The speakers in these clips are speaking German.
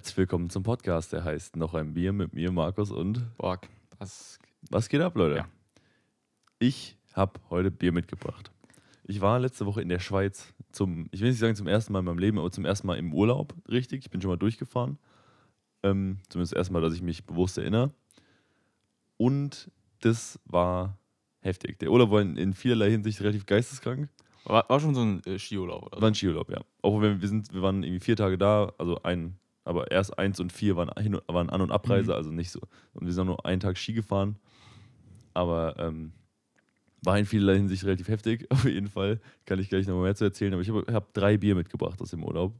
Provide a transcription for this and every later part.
Herzlich willkommen zum Podcast, der heißt Noch ein Bier mit mir, Markus und. Borg, was. Was geht ab, Leute? Ja. Ich habe heute Bier mitgebracht. Ich war letzte Woche in der Schweiz zum, ich will nicht sagen zum ersten Mal in meinem Leben, aber zum ersten Mal im Urlaub, richtig. Ich bin schon mal durchgefahren. Ähm, zumindest das erste Mal, dass ich mich bewusst erinnere. Und das war heftig. Der Urlaub war in, in vielerlei Hinsicht relativ geisteskrank. War, war schon so ein äh, Skiurlaub, oder? War ein Skiurlaub, ja. Auch wenn wir sind, wir waren irgendwie vier Tage da, also ein, aber erst eins und vier waren, hin, waren An- und Abreise, Mhm. also nicht so. Und wir sind nur einen Tag Ski gefahren. Aber ähm, war in vielerlei Hinsicht relativ heftig, auf jeden Fall. Kann ich gleich noch mehr zu erzählen. Aber ich habe hab drei Bier mitgebracht aus dem Urlaub.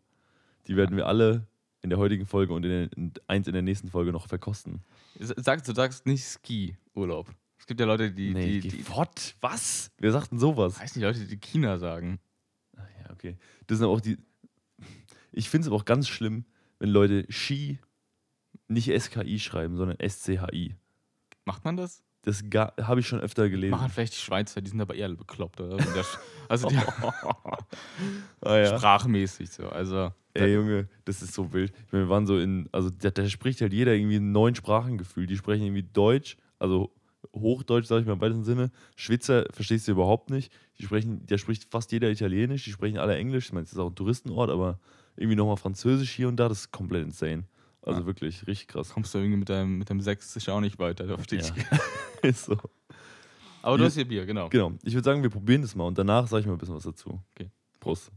Die werden wir alle in der heutigen Folge und in, der, in eins in der nächsten Folge noch verkosten. Sagst du sagst nicht Ski-Urlaub. Es gibt ja Leute, die. die, die What? Was? Wer sagt denn sowas? weiß nicht, Leute, die China sagen. Ah, Ja, okay. Das sind aber auch die. Ich finde es aber auch ganz schlimm, wenn Leute Ski nicht SKI schreiben, sondern SCHI. Macht man das? Das habe ich schon öfter gelesen. Machen vielleicht die Schweizer, die sind aber eher bekloppt, oder? Also die Ah, ja. sprachmäßig so. Also. Ey, Junge, das ist so wild. Ich meine, wir waren so in. Also, da, da spricht halt jeder irgendwie in neun Sprachen gefühlt. Die sprechen irgendwie Deutsch, also Hochdeutsch, sage ich mal im weitesten Sinne. Schweizer verstehst du überhaupt nicht. Die sprechen, da spricht fast jeder Italienisch, die sprechen alle Englisch. Ich meine, es ist auch ein Touristenort, aber irgendwie nochmal Französisch hier und da, das ist komplett insane. Also Ja. wirklich richtig krass. kommst du irgendwie mit deinem, mit deinem Sächsisch auch nicht weiter. Da verstehe ich. Ja. ist so. Aber du Ja. hast hier Bier, genau. Genau. Ich würde sagen, wir probieren das mal und danach sage ich mal ein bisschen was dazu. Okay. Prost.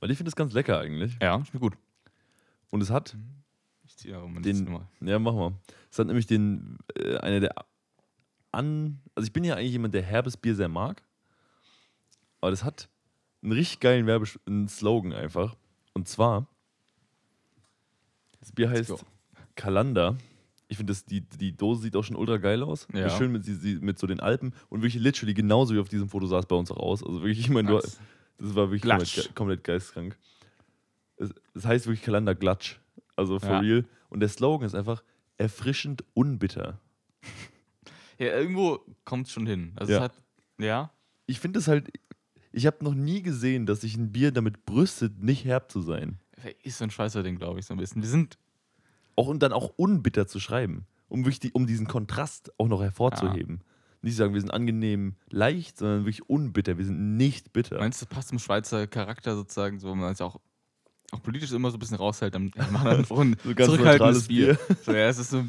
Weil ich finde es ganz lecker eigentlich. Ja, schmeckt gut. Und es hat, Ich ziehe aber mal Den- Nummer. ja, mach mal. Es hat nämlich den, äh, eine der an, also ich bin ja eigentlich jemand, der herbes Bier sehr mag. Aber das hat einen richtig geilen Werbe einen Slogan einfach. Und zwar, das Bier heißt. Kalander. Ich finde, die, die Dose sieht auch schon ultra geil aus. Ja. Schön mit, mit so den Alpen und wirklich literally genauso wie auf diesem Foto sah es bei uns auch aus. Also wirklich, ich meine, das war wirklich komplett, komplett geistkrank. Es, es heißt wirklich Kalander Glatsch. Also for Ja. real. Und der Slogan ist einfach erfrischend unbitter. Ja, irgendwo kommt es schon hin. Also Ja. es hat. Ja. Ich finde es halt, ich habe noch nie gesehen, dass sich ein Bier damit brüstet, nicht herb zu sein. Ist so ein Schweizer-Ding, glaube ich, so ein bisschen. Wir sind Auch und dann auch unbitter zu schreiben. Um, wirklich um diesen Kontrast auch noch hervorzuheben. Nicht sagen, wir sind angenehm leicht, sondern wirklich unbitter. Wir sind nicht bitter. Meinst du, das passt zum Schweizer Charakter sozusagen, so, wenn man es auch, auch politisch immer so ein bisschen raushält, dann ja, machen wir ein So ganz zurückhaltendes Bier. So, ja, es ist so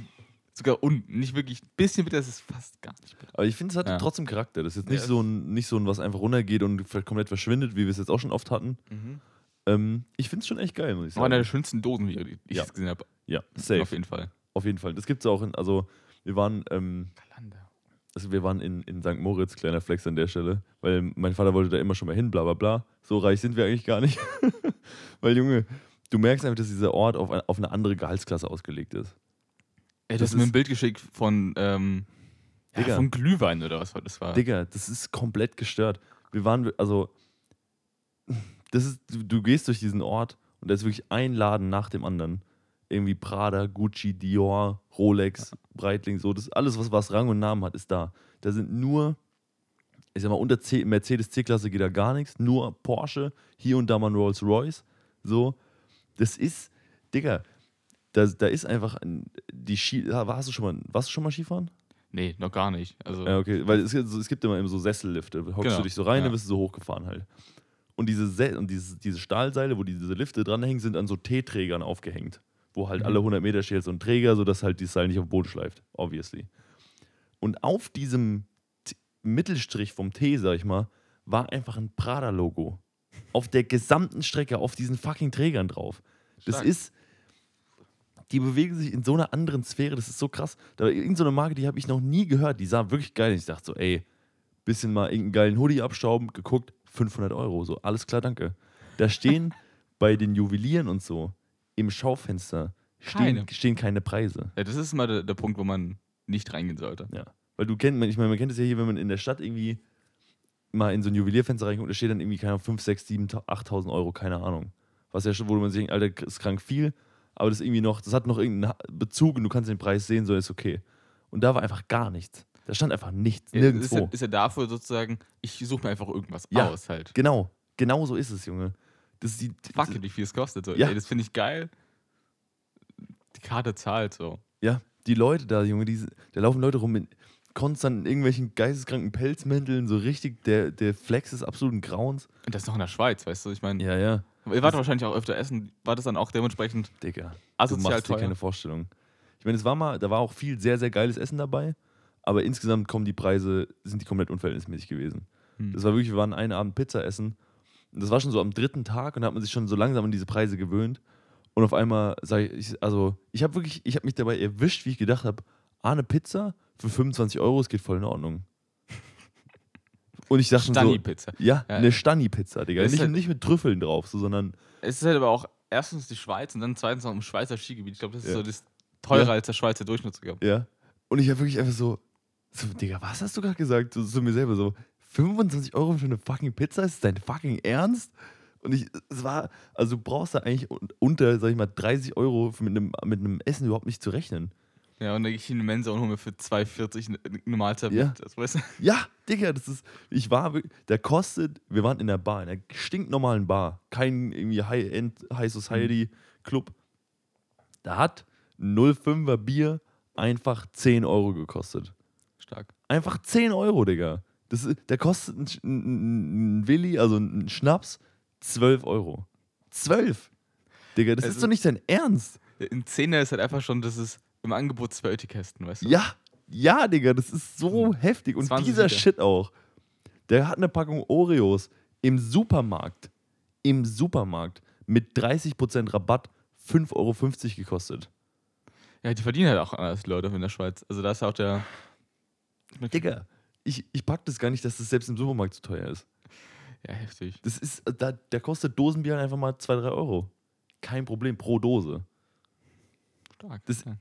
sogar un, nicht wirklich ein bisschen bitter, es ist fast gar nicht bitter. Aber ich finde, es hat Ja. trotzdem Charakter. Das ist jetzt nicht, Ja. so ein, nicht so ein, was einfach runtergeht und komplett verschwindet, wie wir es jetzt auch schon oft hatten. Ähm, ich finde es schon echt geil, muss ich Das war eine sagen. der schönsten Dosen, die ich Ja. jetzt gesehen habe. Ja, safe. Auf jeden Fall. Auf jeden Fall. Das gibt es auch in, also wir waren, ähm, Kalander. also wir waren in, in St. Moritz, kleiner Flex an der Stelle, weil mein Vater wollte da immer schon mal hin, bla bla bla. So reich sind wir eigentlich gar nicht. weil, Junge, du merkst einfach, dass dieser Ort auf, ein, auf eine andere Gehaltsklasse ausgelegt ist. Ey, du Das hast mir ein Bild geschickt von, ähm, ja, von Glühwein oder was das war. Digga, das ist komplett gestört. Wir waren, also, das ist, du, du gehst durch diesen Ort und da ist wirklich ein Laden nach dem anderen. Irgendwie Prada, Gucci, Dior, Rolex, Breitling, so. Das alles, was, was Rang und Namen hat, ist da. Da sind nur, ich sag mal, unter C, Mercedes C-Klasse geht da gar nichts, nur Porsche, hier und da mal ein Rolls Royce. So. Das ist, Digga, da, da ist einfach ein, die Ski. Hast du schon mal, warst du schon mal Skifahren? Nee, noch gar nicht. Also, Ja, okay, weil es, es gibt immer eben so Sessellifte. Hockst Genau, du dich so rein, ja. dann wirst du so hochgefahren halt. Und diese, Se und diese, diese Stahlseile, wo diese Lifte dranhängen, sind an so T-Trägern aufgehängt. Wo halt Mhm. alle 100 Meter steht so ein Träger, sodass halt dieses Seil nicht auf den Boden schleift. Obviously. Und auf diesem T Mittelstrich vom T, sag ich mal, war einfach ein Prada-Logo. Auf der gesamten Strecke, auf diesen fucking Trägern drauf. Das Stark. ist. Die bewegen sich in so einer anderen Sphäre, das ist so krass. Da irgendeine so eine Marke, die habe ich noch nie gehört, die sah wirklich geil. aus. Ich dachte so, ey, bisschen mal irgendeinen geilen Hoodie abstauben, geguckt, 500 Euro. So, alles klar, danke. Da stehen bei den Juwelieren und so im Schaufenster stehen Keine. stehen keine Preise. ja, das ist mal der, der Punkt, wo man nicht reingehen sollte. Ja. Weil du kennst, ich meine, man kennt es ja hier, wenn man in der Stadt irgendwie mal in so ein Juwelierfenster reinguckt, da steht dann irgendwie, keine Ahnung, 5, 6, 7, 8.000 Euro, keine Ahnung. Was ja schon, wo man sich denkt, Alter, das ist krank viel, aber das ist irgendwie noch, das hat noch irgendeinen Bezug und du kannst den Preis sehen, so ist okay. Und da war einfach gar nichts. Da stand einfach nichts, Ja, Ist nirgendwo. ja, ist ja dafür sozusagen, ich suche mir einfach irgendwas Ja. aus halt. Genau. Genau so ist es, Junge. Das ist die, Fuck it, wie viel es kostet. So. Ja. Ey, das finde ich geil. Die Karte zahlt so. Ja, die Leute da, Junge, die, da laufen Leute rum mit konstant in irgendwelchen geisteskranken Pelzmänteln, so richtig, der, der Flex ist absoluten Grauens. Und das noch in der Schweiz, weißt du? Ich meine, Ja, ja, ihr wart wahrscheinlich auch öfter essen. War das dann auch dementsprechend Digga. Du asozial machst dir teuer? keine Vorstellung. Ich meine, es war mal, da war auch viel sehr, sehr geiles Essen dabei, aber insgesamt kommen die Preise, sind die komplett unverhältnismäßig gewesen. Hm. Das war wirklich, wir waren einen Abend Pizza essen und das war schon so am dritten Tag und da hat man sich schon so langsam an diese Preise gewöhnt und auf einmal sage ich, also ich habe wirklich, ich habe mich dabei erwischt, wie ich gedacht habe, ah, eine Pizza für 25 Euro, es geht voll in Ordnung. Und ich dachte schon so, Stani-Pizza. ja, Ja. eine Stani-Pizza, Digga. Nicht, halt- nicht mit Trüffeln drauf, so, sondern Es ist halt aber auch erstens die Schweiz und dann zweitens noch im Schweizer Skigebiet. Ich glaube, das ist Ja. so das teurer Ja. als der Schweizer Durchschnitt sogar. Ja. Und ich habe wirklich einfach so, so, Digga, was hast du gerade gesagt? So, zu mir selber so, 25 Euro für eine fucking Pizza? Ist das dein fucking Ernst? Und ich, es war, also du brauchst da eigentlich un- unter, sag ich mal, 30 Euro mit einem, mit einem Essen überhaupt nicht zu rechnen. Ja, und dann gehe ich in die Mensa und hole mir für 2,40 eine, Mahlzeit Ja. mit. Das, weißt du? Ja, Digga, das ist, ich war der kostet, wir waren in der Bar, in einer stinknormalen Bar, kein irgendwie High-End, High Society Club. Da hat ein 05er Bier einfach 10 Euro gekostet. Stark. Einfach 10 Euro, Digga. Das ist, der kostet ein, ein, ein, Willi, also ein Schnaps, 12 Euro. 12! Digga, das ist Also- doch nicht dein Ernst. Ein Zehner ist halt einfach schon, das ist im Angebot zwei Öti-Kästen, weißt du? Ja, ja, Digga, das ist so heftig. Und 20 dieser Liter. Shit auch. Der hat eine Packung Oreos im Supermarkt, im Supermarkt mit 30% Rabatt 5,50 Euro gekostet. Ja, die verdienen halt auch anders, Leute in der Schweiz. Also da ist ja auch der. Digga, ich, ich pack das gar nicht, dass das selbst im Supermarkt zu teuer ist. Ja, heftig. Das ist, da, der kostet Dosenbier einfach mal 2, 3 Euro. Kein Problem, pro Dose. Stark. Das- ja.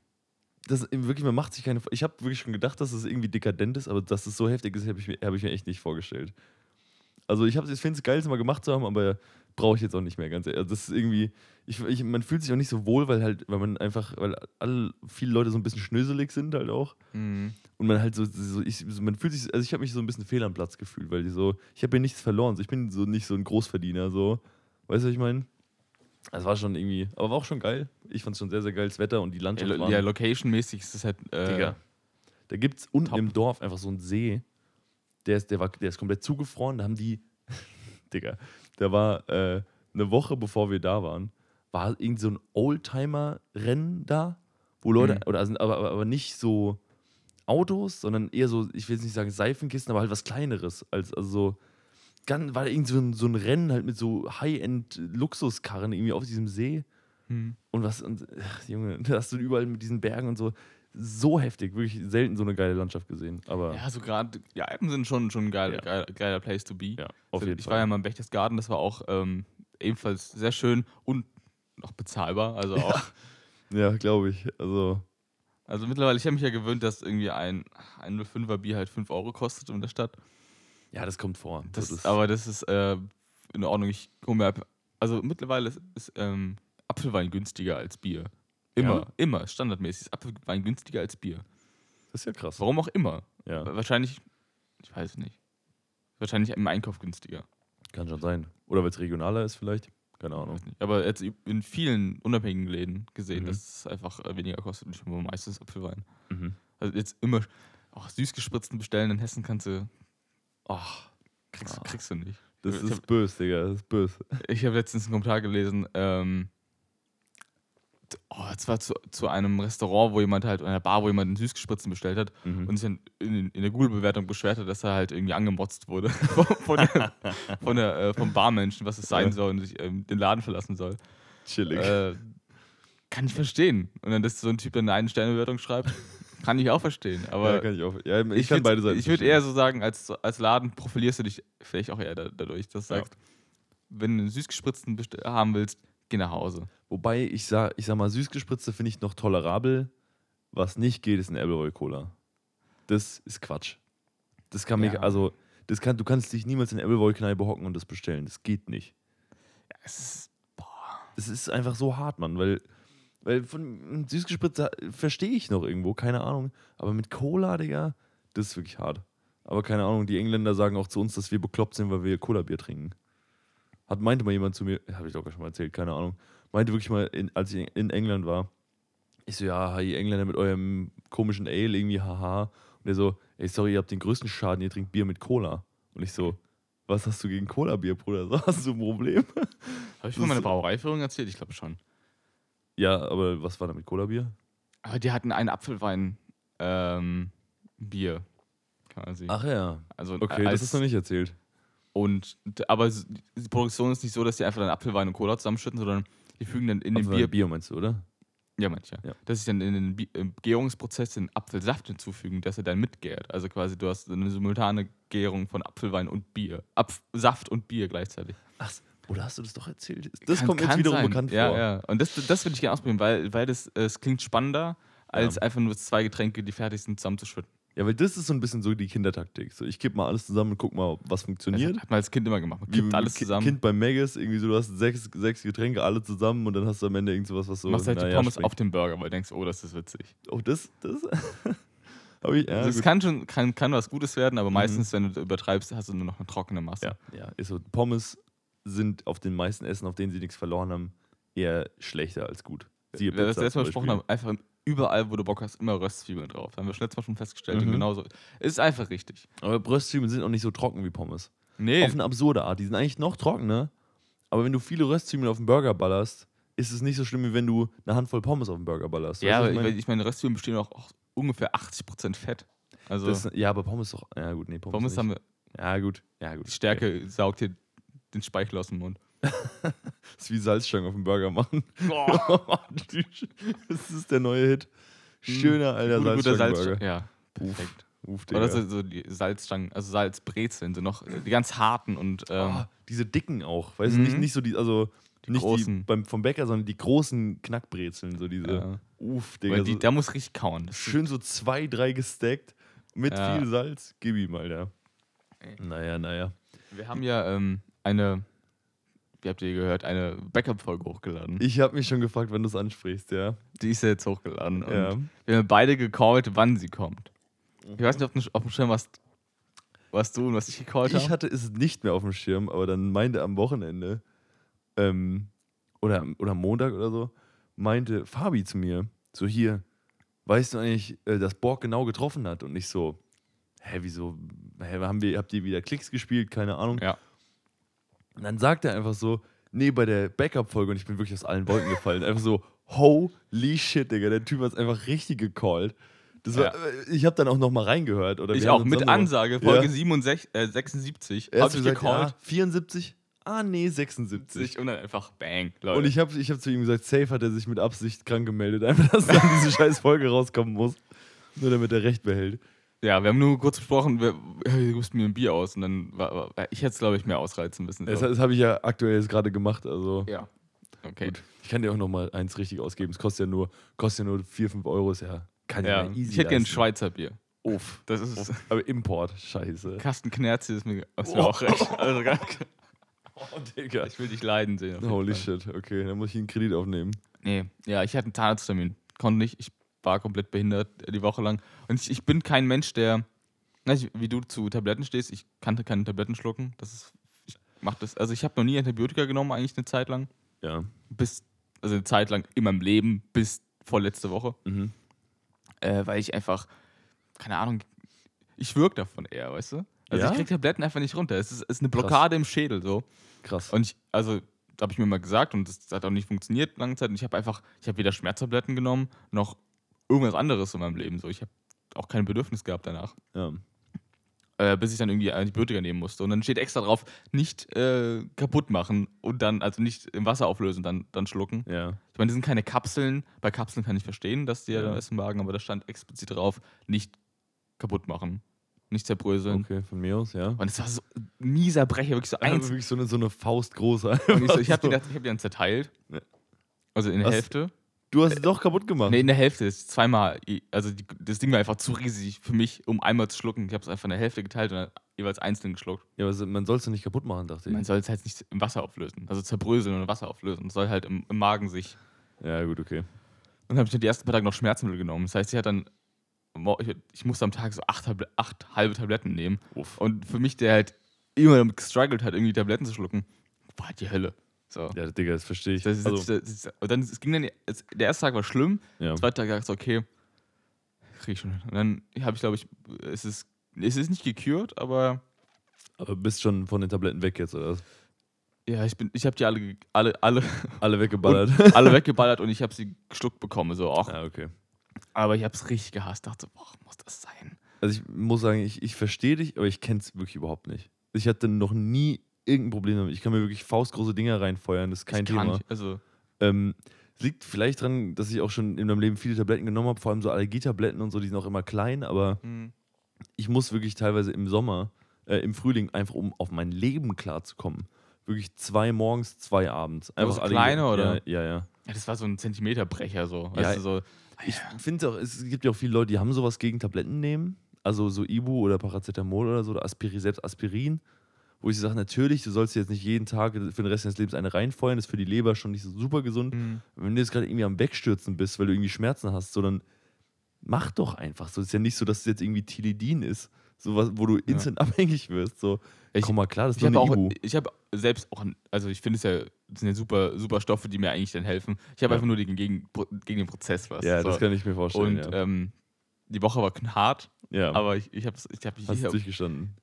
Das wirklich, man macht sich keine. Ich habe wirklich schon gedacht, dass es irgendwie dekadent ist, aber dass es so heftig ist, habe ich, mir- hab ich mir echt nicht vorgestellt. Also ich, ich finde es geil, es mal gemacht zu haben, aber brauche ich jetzt auch nicht mehr, ganz ehrlich. Also das ist irgendwie, ich, ich, man fühlt sich auch nicht so wohl, weil halt, weil man einfach, weil alle, viele Leute so ein bisschen schnöselig sind halt auch. Mhm. Und man halt so, so, ich, man fühlt sich, also ich habe mich so ein bisschen fehl am Platz gefühlt, weil die so, ich habe hier nichts verloren, so, ich bin so nicht so ein Großverdiener, so. Weißt du, was ich meine? Das war schon irgendwie, aber war auch schon geil. Ich fand es schon sehr, sehr geil, das Wetter und die Ja, Landschaft waren. ja, location-mäßig ist das halt. Äh, Digga. Da gibt es unten top. im Dorf einfach so einen See, der ist, der war, der ist komplett zugefroren. Da haben die, Digga, da war äh, eine Woche bevor wir da waren, war irgend so ein Oldtimer-Rennen da, wo Leute, Mhm. oder also, aber, aber, aber nicht so Autos, sondern eher so, ich will jetzt nicht sagen Seifenkisten, aber halt was Kleineres. Als, also so, ganz, war da irgend so ein, so ein Rennen halt mit so High-End-Luxuskarren irgendwie auf diesem See. Mhm. Und was, und, ach, Junge, da hast du überall mit diesen Bergen und so. So heftig, wirklich selten so eine geile Landschaft gesehen. Aber Ja, so gerade, die Alpen sind schon, schon ein geiler, Ja. geiler, geiler Place to be. ja, auf Also jeden ich Fall. war ja mal im Berchtesgaden, das war auch ähm, ebenfalls sehr schön und noch bezahlbar. Also auch. Ja, glaube ich. Also, Also mittlerweile, ich habe mich ja gewöhnt, dass irgendwie ein, ein 05er Bier halt 5 Euro kostet in der Stadt. Ja, das kommt vor. Das, ist, aber das ist äh, in Ordnung. Ich hole mir ab. Also mittlerweile ist, ist ähm, Apfelwein günstiger als Bier. Immer, Ja? immer, standardmäßig ist Apfelwein günstiger als Bier. das ist ja krass. Warum auch immer. Ja, Wahrscheinlich, ich weiß nicht. Wahrscheinlich im Einkauf günstiger. kann schon sein. Oder weil es regionaler ist, vielleicht. Keine Ahnung. Aber jetzt in vielen unabhängigen Läden gesehen, Mhm. dass es einfach äh, weniger kostet. Und ich habe meistens Apfelwein. Mhm. Also jetzt immer auch süßgespritzten bestellen in Hessen kannst du. Ach, kriegst, Ah. kriegst du nicht. Das ich ist böse, Digga. Das ist böse. Ich habe letztens einen Kommentar gelesen, ähm, oh, es war zu, zu einem Restaurant, wo jemand halt, einer Bar, wo jemand einen Süßgespritzten bestellt hat Mhm. und sich dann in, in der Google-Bewertung beschwert hat, dass er halt irgendwie angemotzt wurde von, von, der, von der, äh, vom Barmenschen, was es sein soll und sich ähm, den Laden verlassen soll. Chillig. Äh, kann ich verstehen. Und dann, dass so ein Typ dann eine Eine-Sterne-Bewertung schreibt, kann ich auch verstehen. Aber ja, kann ich auch. Ja, ich, ich kann beide Seiten. Ich würde eher so sagen, als, als Laden profilierst du dich vielleicht auch eher da, dadurch, dass du Ja. sagst, wenn du einen süßgespritzten haben willst, geh nach Hause. Wobei, ich sag, ich sag mal, süßgespritzte finde ich noch tolerabel. Was nicht geht, ist ein Appleboy Cola. Das ist Quatsch. Das kann mich, Ja. also, das kann, du kannst dich niemals in eine Appleboy-Kneipe hocken und das bestellen. Das geht nicht. Ja, es ist, Es ist einfach so hart, Mann, weil, weil von Süßgespritze verstehe ich noch irgendwo, keine Ahnung. Aber mit Cola, Digga, das ist wirklich hart. Aber keine Ahnung, die Engländer sagen auch zu uns, dass wir bekloppt sind, weil wir Cola-Bier trinken. hat, meinte mal jemand zu mir, habe ich doch schon mal erzählt, keine Ahnung, meinte wirklich mal, in, als ich in England war, ich so, ja, ihr Engländer mit eurem komischen Ale, irgendwie, haha. Und er so, ey, sorry, ihr habt den größten Schaden, ihr trinkt Bier mit Cola. Und ich so, was hast du gegen Cola-Bier, Bruder? So, hast du ein Problem? Habe ich von meiner Brauereiführung erzählt? Ich glaube schon. Ja, aber was war da mit Cola-Bier? Aber die hatten ein Apfelwein ähm, quasi. Ach ja. also Okay, als, das ist noch nicht erzählt. Und aber die Produktion ist nicht so, dass die einfach dann Apfelwein und Cola zusammenschütten, sondern die fügen dann in den Aber Bier. Bier meinst du, oder? Ja, manche. Ja. Dass sie dann in den Gärungsprozess den Apfelsaft hinzufügen, dass er dann mitgärt. Also quasi du hast eine simultane Gärung von Apfelwein und Bier. Apf Saft und Bier gleichzeitig. Ach, oder hast du das doch erzählt? Das Kann- kommt mir jetzt wiederum sein. bekannt ja, vor. Ja, und das, das würde ich gerne ausprobieren, weil, weil das, es klingt spannender, als Ja. einfach nur zwei Getränke, die fertig sind, zusammenzuschütten. Ja, weil das ist so ein bisschen so die Kindertaktik. So, ich kipp mal alles zusammen und guck mal, was Das funktioniert. hat man als Kind immer gemacht. Man Wie kippt alles Ki- zusammen. Kind beim Maggis, irgendwie so, du hast sechs, sechs Getränke, alle zusammen und dann hast du am Ende irgend sowas, was so. machst halt die naja, Pommes schmeckt. auf den Burger, weil du denkst, oh, das ist witzig. Oh, das, das. Ich, ja, das gut. kann schon kann, kann was Gutes werden, aber meistens, wenn du übertreibst, hast du nur noch eine trockene Masse. ja, ja, ist so. Pommes sind auf den meisten Essen, auf denen sie nichts verloren haben, eher schlechter als gut. Siehe Wer das letzte Mal besprochen haben, einfach überall, wo du Bock hast, immer Röstzwiebeln drauf. Haben wir schon letztes Mal schon festgestellt. Und Mhm. genauso. Ist einfach richtig. Aber Bröstzwiebeln sind auch nicht so trocken wie Pommes. Nee, Auf eine absurde Art. Die sind eigentlich noch trockener, aber wenn du viele Röstzwiebeln auf den Burger ballerst, ist es nicht so schlimm, wie wenn du eine Handvoll Pommes auf den Burger ballerst. ja, Weißt du, ich, meine? ich meine, Röstzwiebeln bestehen auch, auch ungefähr 80% Fett. Also Das, ja, aber Pommes doch. Ja, gut, nee, Pommes. Pommes nicht. haben wir, Ja, gut. Ja, gut. die Stärke saugt dir den Speichel aus dem Mund. Das ist wie Salzstangen auf dem Burger machen. Boah, das ist der neue Hit. Schöner alter gute, Salzstangenburger. Salzstangen. Ja, perfekt. Uff, Oder Digga. so, die Salzstangen, also Salzbrezeln, so noch die ganz harten und ähm, oh, diese dicken auch. Weißt du, nicht, Mhm. nicht so die, also Die nicht die großen. beim, vom Bäcker, sondern die großen Knackbrezeln. So diese. ja. Uff, Digga. Weil die, so, da muss richtig kauen. Schön so zwei, drei gesteckt mit Ja. viel Salz. Gib ihm, Alter. Naja, naja. Wir haben ja ähm, eine, wie habt ihr gehört, eine Backup-Folge hochgeladen. Ich habe mich schon gefragt, wann du es ansprichst, ja. Die ist ja jetzt hochgeladen. Und ja. Wir haben beide gecallt, wann sie kommt. Ich weiß nicht, ob du auf dem Schirm hast, was du und was ich gecallt Ich habe. hatte es nicht mehr auf dem Schirm, aber dann meinte am Wochenende ähm, oder, am- oder Montag oder so, meinte Fabi zu mir, so hier, weißt du eigentlich, äh, dass Borg genau getroffen hat? Und ich so, hä, wieso, hä, haben wir, habt ihr wieder Klicks gespielt? Keine Ahnung. Ja. Und dann sagt er einfach so, nee, bei der Backup-Folge, und ich bin wirklich aus allen Wolken gefallen, einfach so, holy shit, Digga, der Typ hat es einfach richtig gecallt. Das war, Ja. äh, Ich habe dann auch nochmal reingehört. Oder Ich auch mit Ansage, Folge Ja. 67, äh, 76, Er hat ich gesagt, gecallt. ja, 74? Ah, nee, 76. Und dann einfach bang, Leute. Und ich habe ich hab zu ihm gesagt, safe hat er sich mit Absicht krank gemeldet, einfach, dass dann diese scheiß Folge rauskommen muss. Nur damit er Recht behält. Ja, wir haben nur kurz besprochen, wir, hey, du gibst mir ein Bier aus. Und dann war, war ich hätte es, glaube ich, mehr ausreizen müssen. Das, So. das habe ich ja aktuell jetzt gerade gemacht, also ja. Okay. gut. Ich kann dir auch nochmal eins richtig ausgeben. Es kostet ja nur, kostet ja nur 4, 5 Euro, ist ja, kann Ja. ja, easy Ich hätte gerne ein. Schweizer Bier. Uff. Das ist es. Aber Import, scheiße. Kasten Knerzi ist mir, ist mir Oh. auch recht. Also, gar- Oh, Digga. ich will dich leiden sehen. Holy Fall. shit, okay, dann muss ich einen Kredit aufnehmen. Nee, ja, ich hatte einen Zahnarzttermin. Konnte nicht. Ich war komplett behindert äh, die Woche lang. Und ich, ich bin kein Mensch, der, wie du zu Tabletten stehst. Ich kannte keine Tabletten schlucken. Das ist, ich mach das, also ich habe noch nie Antibiotika genommen, eigentlich eine Zeit lang. Ja. Bis, also eine Zeit lang in meinem Leben, bis vorletzte Woche. Mhm. Äh, weil ich einfach, keine Ahnung, ich wirke davon eher, weißt du? Also Ja? ich krieg Tabletten einfach nicht runter. Es ist, es ist eine Blockade im Schädel so. Krass. Und ich, also, da habe ich mir mal gesagt und das hat auch nicht funktioniert lange Zeit. Und ich habe einfach, ich habe weder Schmerztabletten genommen, noch irgendwas anderes in meinem Leben. So, ich habe auch kein Bedürfnis gehabt danach. ja. Äh, bis ich dann irgendwie Antibiotika nehmen musste. Und dann steht extra drauf, nicht äh, kaputt machen und dann, also nicht im Wasser auflösen, dann, dann schlucken. ja. Ich meine, das sind keine Kapseln. Bei Kapseln kann ich verstehen, dass die ja Ja. dann essen magen, aber da stand explizit drauf, nicht kaputt machen. Nicht zerbröseln. Okay, von mir aus, ja. Und es war so ein mieser Brecher, wirklich so eins. wirklich so eine, so eine Faust groß. Und ich so, ich habe die, ich hab die dann zerteilt. Ja. Also in der Was? Hälfte. Du hast es doch kaputt gemacht. Nee, in der Hälfte ist zweimal. Also die, das Ding war einfach zu riesig für mich, um einmal zu schlucken. Ich habe es einfach in der Hälfte geteilt und dann jeweils einzeln geschluckt. Ja, aber man soll es nicht kaputt machen, dachte ich. Man soll es halt nicht im Wasser auflösen. Also zerbröseln und im Wasser auflösen. Es soll halt im, im Magen sich. Ja, gut, okay. Und dann habe ich dann die ersten paar Tage noch Schmerzmittel genommen. Das heißt, ich hatte dann. Ich, musste am Tag so acht, acht halbe Tabletten nehmen. Uff. Und für mich, der halt immer damit gestruggelt hat, irgendwie Tabletten zu schlucken, war halt die Hölle. So. Ja, Digga, das verstehe ich. Das ist, also, das ist, und dann es ging dann, es, der erste Tag war schlimm, ja. der zweite Tag dachte ich, okay, krieg ich schon hin. Und dann habe ich, glaube ich, es ist, es ist nicht gekürt, aber Aber bist schon von den Tabletten weg jetzt, oder? was? ja, ich bin, ich habe die alle, alle, alle, Alle weggeballert. alle weggeballert und ich habe sie geschluckt bekommen, so auch. ja, okay. Aber ich habe es richtig gehasst, dachte, boah, muss das sein? Also ich muss sagen, ich, ich verstehe dich, aber ich kenne es wirklich überhaupt nicht. Ich hatte noch nie irgendein Problem damit. Ich kann mir wirklich faustgroße Dinger reinfeuern, das ist kein ich kann Thema. Nicht, also, Ähm, liegt vielleicht daran, dass ich auch schon in meinem Leben viele Tabletten genommen habe, vor allem so Allergietabletten und so, die sind auch immer klein, aber hm. ich muss wirklich teilweise im Sommer, äh, im Frühling, einfach um auf mein Leben klarzukommen. Wirklich zwei morgens, zwei abends. Einfach so alle- kleine, oder? Ja, ja. ja. ja, das war so ein Zentimeterbrecher, so. Ja, Weißt du, so Ich finde auch, es gibt ja auch viele Leute, die haben sowas gegen Tabletten nehmen. Also so Ibu oder Paracetamol oder so, oder Aspiri, selbst Aspirin. Wo ich sage, natürlich, du sollst dir jetzt nicht jeden Tag für den Rest deines Lebens eine reinfeuern, das ist für die Leber schon nicht so super gesund. hm. Wenn du jetzt gerade irgendwie am Wegstürzen bist, weil du irgendwie Schmerzen hast, so dann mach doch einfach so. Es ist ja nicht so, dass es jetzt irgendwie Tilidin ist, so was, wo du instant abhängig wirst. So, Ich- komm mal klar, das ist Ich eine auch, Ibu. ich habe selbst auch, also ich finde es ja, das sind ja super, super Stoffe, die mir eigentlich dann helfen. Ich habe Ja. einfach nur gegen, gegen, gegen den Prozess was. Ja, so. das kann ich mir vorstellen. Und ja, ähm, die Woche war hart, ja. aber ich, ich habe ich hab, hast hab, durchgestanden.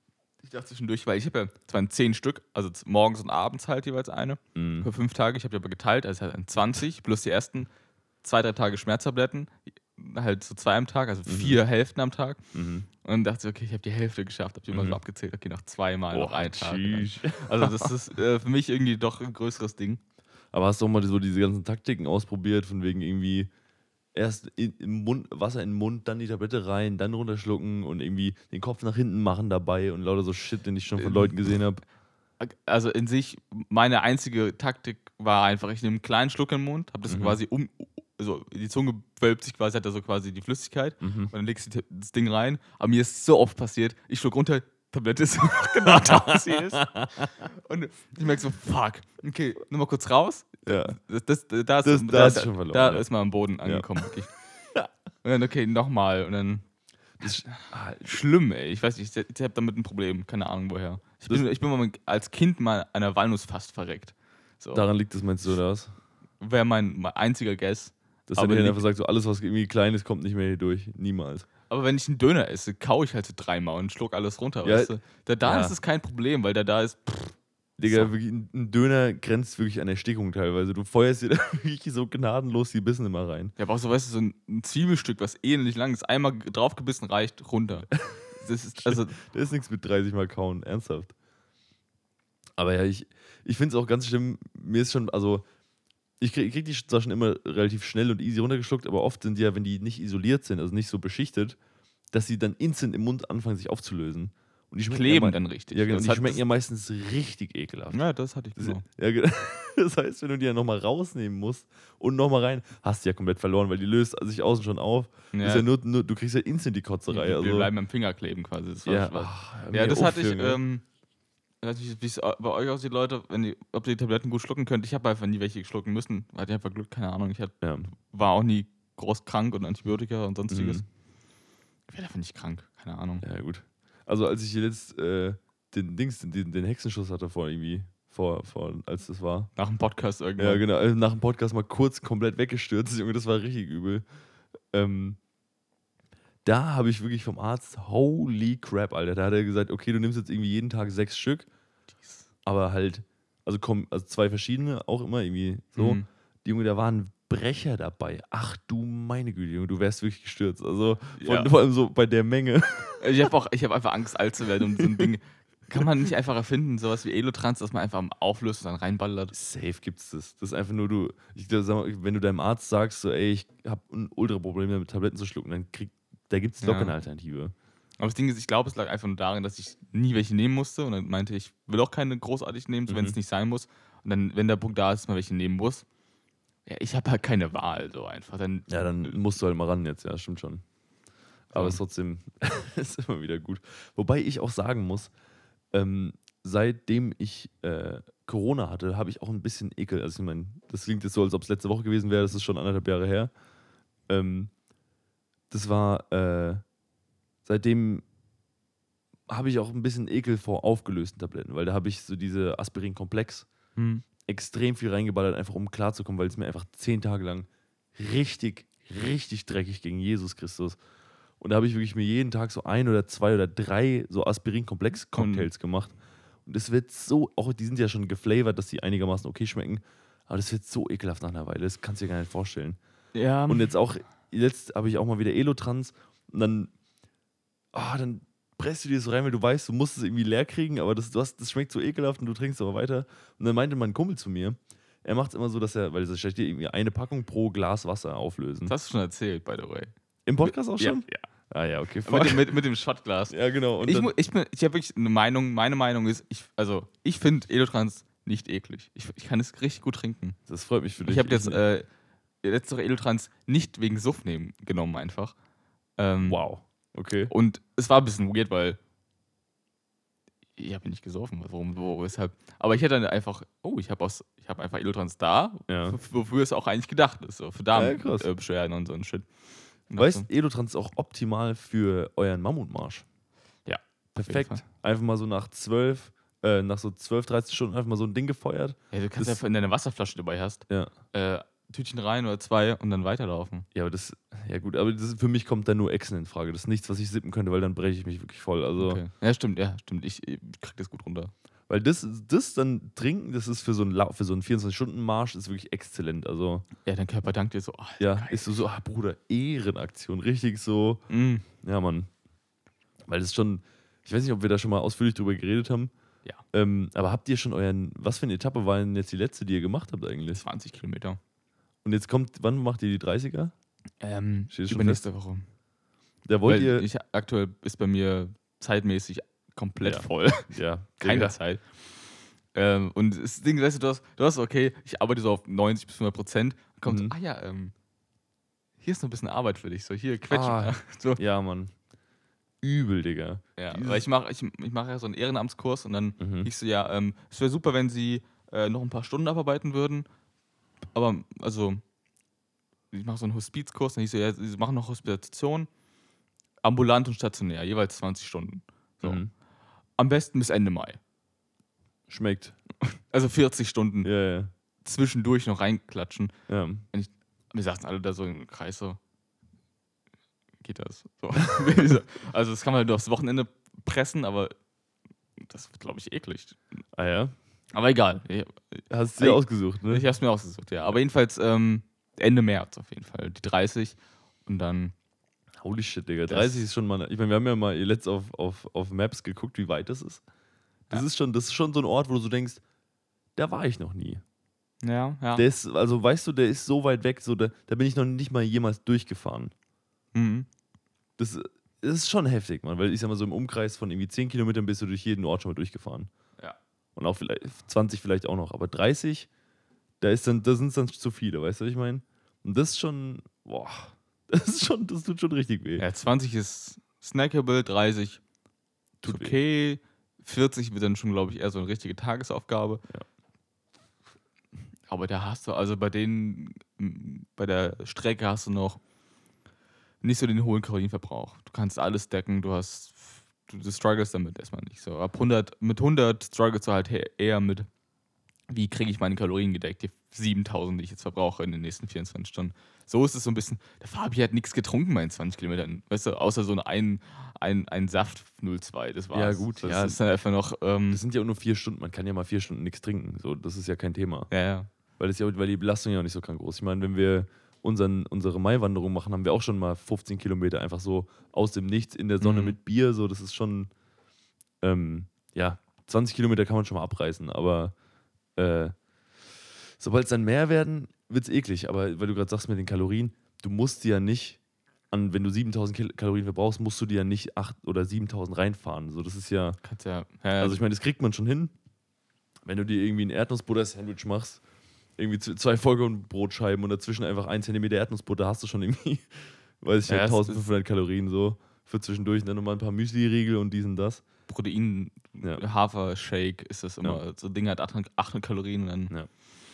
Ich dachte zwischendurch, weil ich habe ja zwar in zehn Stück, also morgens und abends halt jeweils eine, Mhm. für fünf Tage. Ich habe die aber geteilt, also halt in 20 plus die ersten zwei, drei Tage Schmerztabletten, halt so zwei am Tag, also vier Hälften am Tag. Mhm. Und dann dachte ich, okay, ich habe die Hälfte geschafft, habe die immer Mhm. so abgezählt, okay, noch zweimal, noch Boah, ein Tag. Also das ist äh, für mich irgendwie doch ein größeres Ding. Aber hast du auch mal so diese ganzen Taktiken ausprobiert, von wegen irgendwie erst in, im Mund, Wasser in den Mund, dann die Tablette rein, dann runterschlucken und irgendwie den Kopf nach hinten machen dabei und lauter so Shit, den ich schon von Ähm, Leuten gesehen habe. Also in sich, meine einzige Taktik war einfach, ich nehme einen kleinen Schluck im Mund, habe das Mhm. quasi um, also die Zunge wölbt sich quasi, hat da so quasi die Flüssigkeit Mhm. und dann legst du das Ding rein. Aber mir ist so oft passiert, ich schluck runter, Tablette ist genau da, wo sie ist. Und ich merke so, fuck, okay, nur mal kurz raus. Ja. Das, das, da, ist, Das- da, da, schon verloren, da ja. ist man am Boden angekommen. wirklich. Und dann, okay, nochmal. Und dann, Das, ah, schlimm, ey. Ich weiß nicht, ich, ich habe damit ein Problem. Keine Ahnung, woher. Ich bin, ich bin mal als Kind mal an der Walnuss fast verreckt. So. daran liegt es, meinst du, oder was? Wäre mein, mein einziger Guess. Dass dir liegt- einfach sagt, so alles, was irgendwie klein ist, kommt nicht mehr hier durch. Niemals. Aber wenn ich einen Döner esse, kaue ich halt so dreimal und schluck alles runter. Ja, weißt du? Da, da ja. ist es kein Problem, weil da da ist. Pff, Digga, So. wirklich, ein Döner grenzt wirklich an Erstickung teilweise. Du feuerst dir da wirklich so gnadenlos die Bissen immer rein. ja, aber auch so, weißt du, so ein, ein Zwiebelstück, was ähnlich lang ist, einmal draufgebissen reicht, runter. Das ist, also, Da ist nichts mit 30 Mal kauen, ernsthaft. Aber ja, ich, ich finde es auch ganz schlimm. Mir ist schon, also, ich kriege krieg die zwar schon immer relativ schnell und easy runtergeschluckt, aber oft sind die ja, wenn die nicht isoliert sind, also nicht so beschichtet, dass sie dann instant im Mund anfangen, sich aufzulösen. Und die kleben ja, dann richtig. Ja, genau. Das Und die schmecken das- ja meistens richtig ekelhaft. Ja, das hatte ich Das, genau. ja, genau. das heißt, wenn du die ja nochmal rausnehmen musst und nochmal rein, hast du ja komplett verloren, weil die löst sich außen schon auf. Ja, ja nur, nur, du kriegst ja instant die Kotzerei. die Also, bleiben am Finger kleben quasi. Das ja, ach, Ja, das hatte ich. Junge. Ähm, ich weiß nicht, wie es bei euch aussieht, Leute, wenn die, ob ihr die Tabletten gut schlucken könnt. Ich habe einfach nie welche schlucken müssen. Hatte einfach Glück, keine Ahnung. Ich hat, ja. war auch nie groß krank und Antibiotika und sonstiges. Mhm. Ich werde einfach nicht krank, keine Ahnung. Ja, gut. Also, als ich hier jetzt äh, den Dings, den, den Hexenschuss hatte vor irgendwie, vor, vor, als das war. Nach dem Podcast irgendwann. Ja, genau. Also nach dem Podcast mal kurz komplett weggestürzt, Junge, das war richtig übel. Ähm, da habe ich wirklich vom Arzt, holy crap, Alter. Da hat er gesagt, okay, du nimmst jetzt irgendwie jeden Tag sechs Stück, aber halt, also kommen, also zwei verschiedene, auch immer irgendwie so. Mhm. Die Junge, da waren Brecher dabei. Ach du meine Güte, Junge, du wärst wirklich gestürzt. Also vor, Ja. vor allem so bei der Menge. Ich habe auch, ich habe einfach Angst, alt zu werden und so ein Ding. Kann man nicht einfach erfinden, sowas wie Elotrans, dass man einfach auflöst und dann reinballert? Safe gibt's das. Das ist einfach nur du. Ich sag mal, wenn du deinem Arzt sagst, so, ey, ich habe ein Ultra-Problem damit, Tabletten zu schlucken, dann krieg, da gibt es locker Ja. eine Alternative. Aber das Ding ist, ich glaube, es lag einfach nur darin, dass ich nie welche nehmen musste und dann meinte ich, will auch keine großartig nehmen, so wenn es Mhm. nicht sein muss. Und dann, wenn der Punkt da ist, dass man welche nehmen muss, ja, ich habe halt keine Wahl, so einfach. Dann, Ja, dann musst du halt mal ran jetzt, ja, stimmt schon. Aber Ja. es ist trotzdem ist immer wieder gut. Wobei ich auch sagen muss, ähm, seitdem ich äh, Corona hatte, habe ich auch ein bisschen Ekel. Also ich meine, das klingt jetzt so, als ob es letzte Woche gewesen wäre, das ist schon anderthalb Jahre her. Ähm, das war, äh, seitdem habe ich auch ein bisschen Ekel vor aufgelösten Tabletten, weil da habe ich so diese Aspirin-Komplex, Hm. extrem viel reingeballert, einfach um klarzukommen, weil es mir einfach zehn Tage lang richtig, richtig dreckig gegen Jesus Christus. Und da habe ich wirklich mir jeden Tag so ein oder zwei oder drei so Aspirin-Komplex-Cocktails gemacht. Und es wird so, auch die sind ja schon geflavored, dass die einigermaßen okay schmecken. Aber das wird so ekelhaft nach einer Weile, das kannst du dir gar nicht vorstellen. Ja. Und jetzt auch, jetzt habe ich auch mal wieder Elotrans und dann, ah, dann presst du dir das rein, weil du weißt, du musst es irgendwie leer kriegen, aber das, du hast, das schmeckt so ekelhaft und du trinkst aber weiter. Und dann meinte mein Kumpel zu mir, er macht es immer so, dass er, weil es steht hier irgendwie eine Packung pro Glas Wasser auflösen. das hast du schon erzählt, by the way. Im Podcast auch schon? Ja. Ah ja, okay. Mit dem, mit, mit dem Shotglas. Ja, genau. Und ich ich, bin- ich habe wirklich eine Meinung. Meine Meinung ist, ich, also ich finde Elotrans nicht eklig. Ich, ich kann es richtig gut trinken. das freut mich für dich. Ich habe jetzt äh, letzte Woche Elotrans nicht wegen Suff nehmen, genommen einfach. Ähm, wow. Okay. Und es war ein bisschen weird, weil ich habe nicht gesoffen. Warum, wo, weshalb? Aber ich hätte dann einfach, oh, ich habe ich habe einfach Elotrans da, Ja. wofür es auch eigentlich gedacht ist, so für Ja, krass. Darmbeschwerden und so ein Shit. Und Weißt dachte, Elotrans ist auch optimal für euren Mammutmarsch. Ja, Perfekt. Einfach mal so nach zwölf, äh, nach so 12, 13 Stunden einfach mal so ein Ding gefeuert. ja, du kannst das- einfach in deine Wasserflasche dabei hast, Ja. äh, Tütchen rein oder zwei und dann weiterlaufen. Ja, aber das, ja gut, aber das, für mich kommt da nur Echsen in Frage. Das ist nichts, was ich sippen könnte, weil dann breche ich mich wirklich voll. Also, Okay. Ja, stimmt, ja, stimmt. Ich, ich krieg das gut runter. weil das, das dann trinken, das ist für so einen, für so einen 24-Stunden-Marsch, ist wirklich exzellent. Also, Ja, dein Körper dankt dir so. Oh, ja, geil. ist so, so, ah, Bruder, Ehrenaktion. Richtig so, Mm. ja, Mann. Weil das ist schon, ich weiß nicht, ob wir da schon mal ausführlich drüber geredet haben. Ja. Ähm, aber habt ihr schon euren, was für eine Etappe war denn jetzt die letzte, die ihr gemacht habt eigentlich? 20 Kilometer. Und jetzt kommt, wann macht ihr die 30er? Ähm, übernächste Woche. Da wollt Weil ihr, ich, aktuell ist bei mir zeitmäßig komplett Ja. voll. ja, Keine Digga. Zeit. Ähm, und das Ding, weißt du, du hast, du hast, okay, ich arbeite so auf 90 bis 100 Prozent. Kommt, Mhm. ah ja, ähm, hier ist noch ein bisschen Arbeit für dich. So, hier, quetschen. Ah. So, Ja, Mann. Übel, Digga. ja, Dieses- weil ich mache ich, ich mach ja so einen Ehrenamtskurs und dann Mhm. ich so, ja, ähm, es wäre super, wenn sie äh, noch ein paar Stunden abarbeiten würden. Aber, also, ich mache so einen Hospizkurs und ich so, ja, sie machen noch Hospitation, ambulant und stationär, jeweils 20 Stunden. So. Mhm. Am besten bis Ende Mai. Schmeckt. Also 40 Stunden Ja, ja. zwischendurch noch reinklatschen. ja. Wir saßen alle da so im Kreis so. Geht das? So. also das kann man halt nur aufs Wochenende pressen, aber das wird, glaube ich, eklig. Ah ja. Aber egal. Ich, Hast du dir ausgesucht, ne? ich habe es mir ausgesucht, ja. Aber jedenfalls ähm, Ende März auf jeden Fall. Die 30 und dann. Holy shit, Digga. Das- 30 ist schon mal. Ich meine, wir haben ja mal letzt auf, auf, auf Maps geguckt, wie weit das ist. Das Ja. ist schon, das ist schon so ein Ort, wo du so denkst, da war ich noch nie. Ja, ja. Der ist, also weißt du, der ist so weit weg, so da, da bin ich noch nicht mal jemals durchgefahren. Mhm. Das, das ist schon heftig, Mann, weil ich sag mal so im Umkreis von irgendwie 10 Kilometern bist du durch jeden Ort schon mal durchgefahren. Und auch vielleicht 20 vielleicht auch noch. Aber 30, da ist dann, da sind es dann zu viele, weißt du, was ich meine? Und das ist schon, boah, das ist schon, das tut schon richtig weh. ja, 20 ist snackable, 30 Tut okay, 40 wird dann schon, glaube ich, eher so eine richtige Tagesaufgabe. Ja. Aber da hast du, also bei denen, bei der Strecke hast du noch nicht so den hohen Kalorienverbrauch. Du kannst alles decken, du hast, du, du struggles damit erstmal nicht so. Ab 100, mit 100 struggles du halt he- eher mit, wie kriege ich meine Kalorien gedeckt, die 7000, die ich jetzt verbrauche in den nächsten 24 Stunden. So ist es so ein bisschen, der Fabi hat nichts getrunken bei den 20 Kilometern, weißt du, außer so ein, ein, ein Saft 02, das war's. Ja, gut, das ja. ist dann einfach noch, ähm, Das sind ja auch nur vier Stunden, man kann ja mal vier Stunden nichts trinken. So, das ist ja kein Thema. ja, ja. Weil, das ja, weil die Belastung ja auch nicht so krank groß. Ich meine, wenn wir unseren, unsere Maiwanderung machen, haben wir auch schon mal 15 Kilometer einfach so aus dem Nichts in der Sonne Mhm. mit Bier. So, das ist schon, ähm, ja, 20 Kilometer kann man schon mal abreißen, aber äh, sobald es dann mehr werden, wird es eklig. Aber weil du gerade sagst mit den Kalorien, du musst dir ja nicht, an, wenn du 7000 Kil Kalorien verbrauchst, musst du dir ja nicht 8 oder 7000 reinfahren. So, das ist ja, ja, ja also ich meine, das kriegt man schon hin. Wenn du dir irgendwie ein Erdnussbutter-Sandwich machst, irgendwie zwei Vollkornbrotscheiben und dazwischen einfach ein Zentimeter Erdnussbutter, hast du schon irgendwie, weiß ich Ja, nicht, es ist- 1500 Kalorien so für zwischendurch. Und dann nochmal ein paar Müsli-Riegel und dies und das. Protein, Ja. Hafer-Shake ist das immer. So ein Ding hat 800, 800 Kalorien und dann. Ja.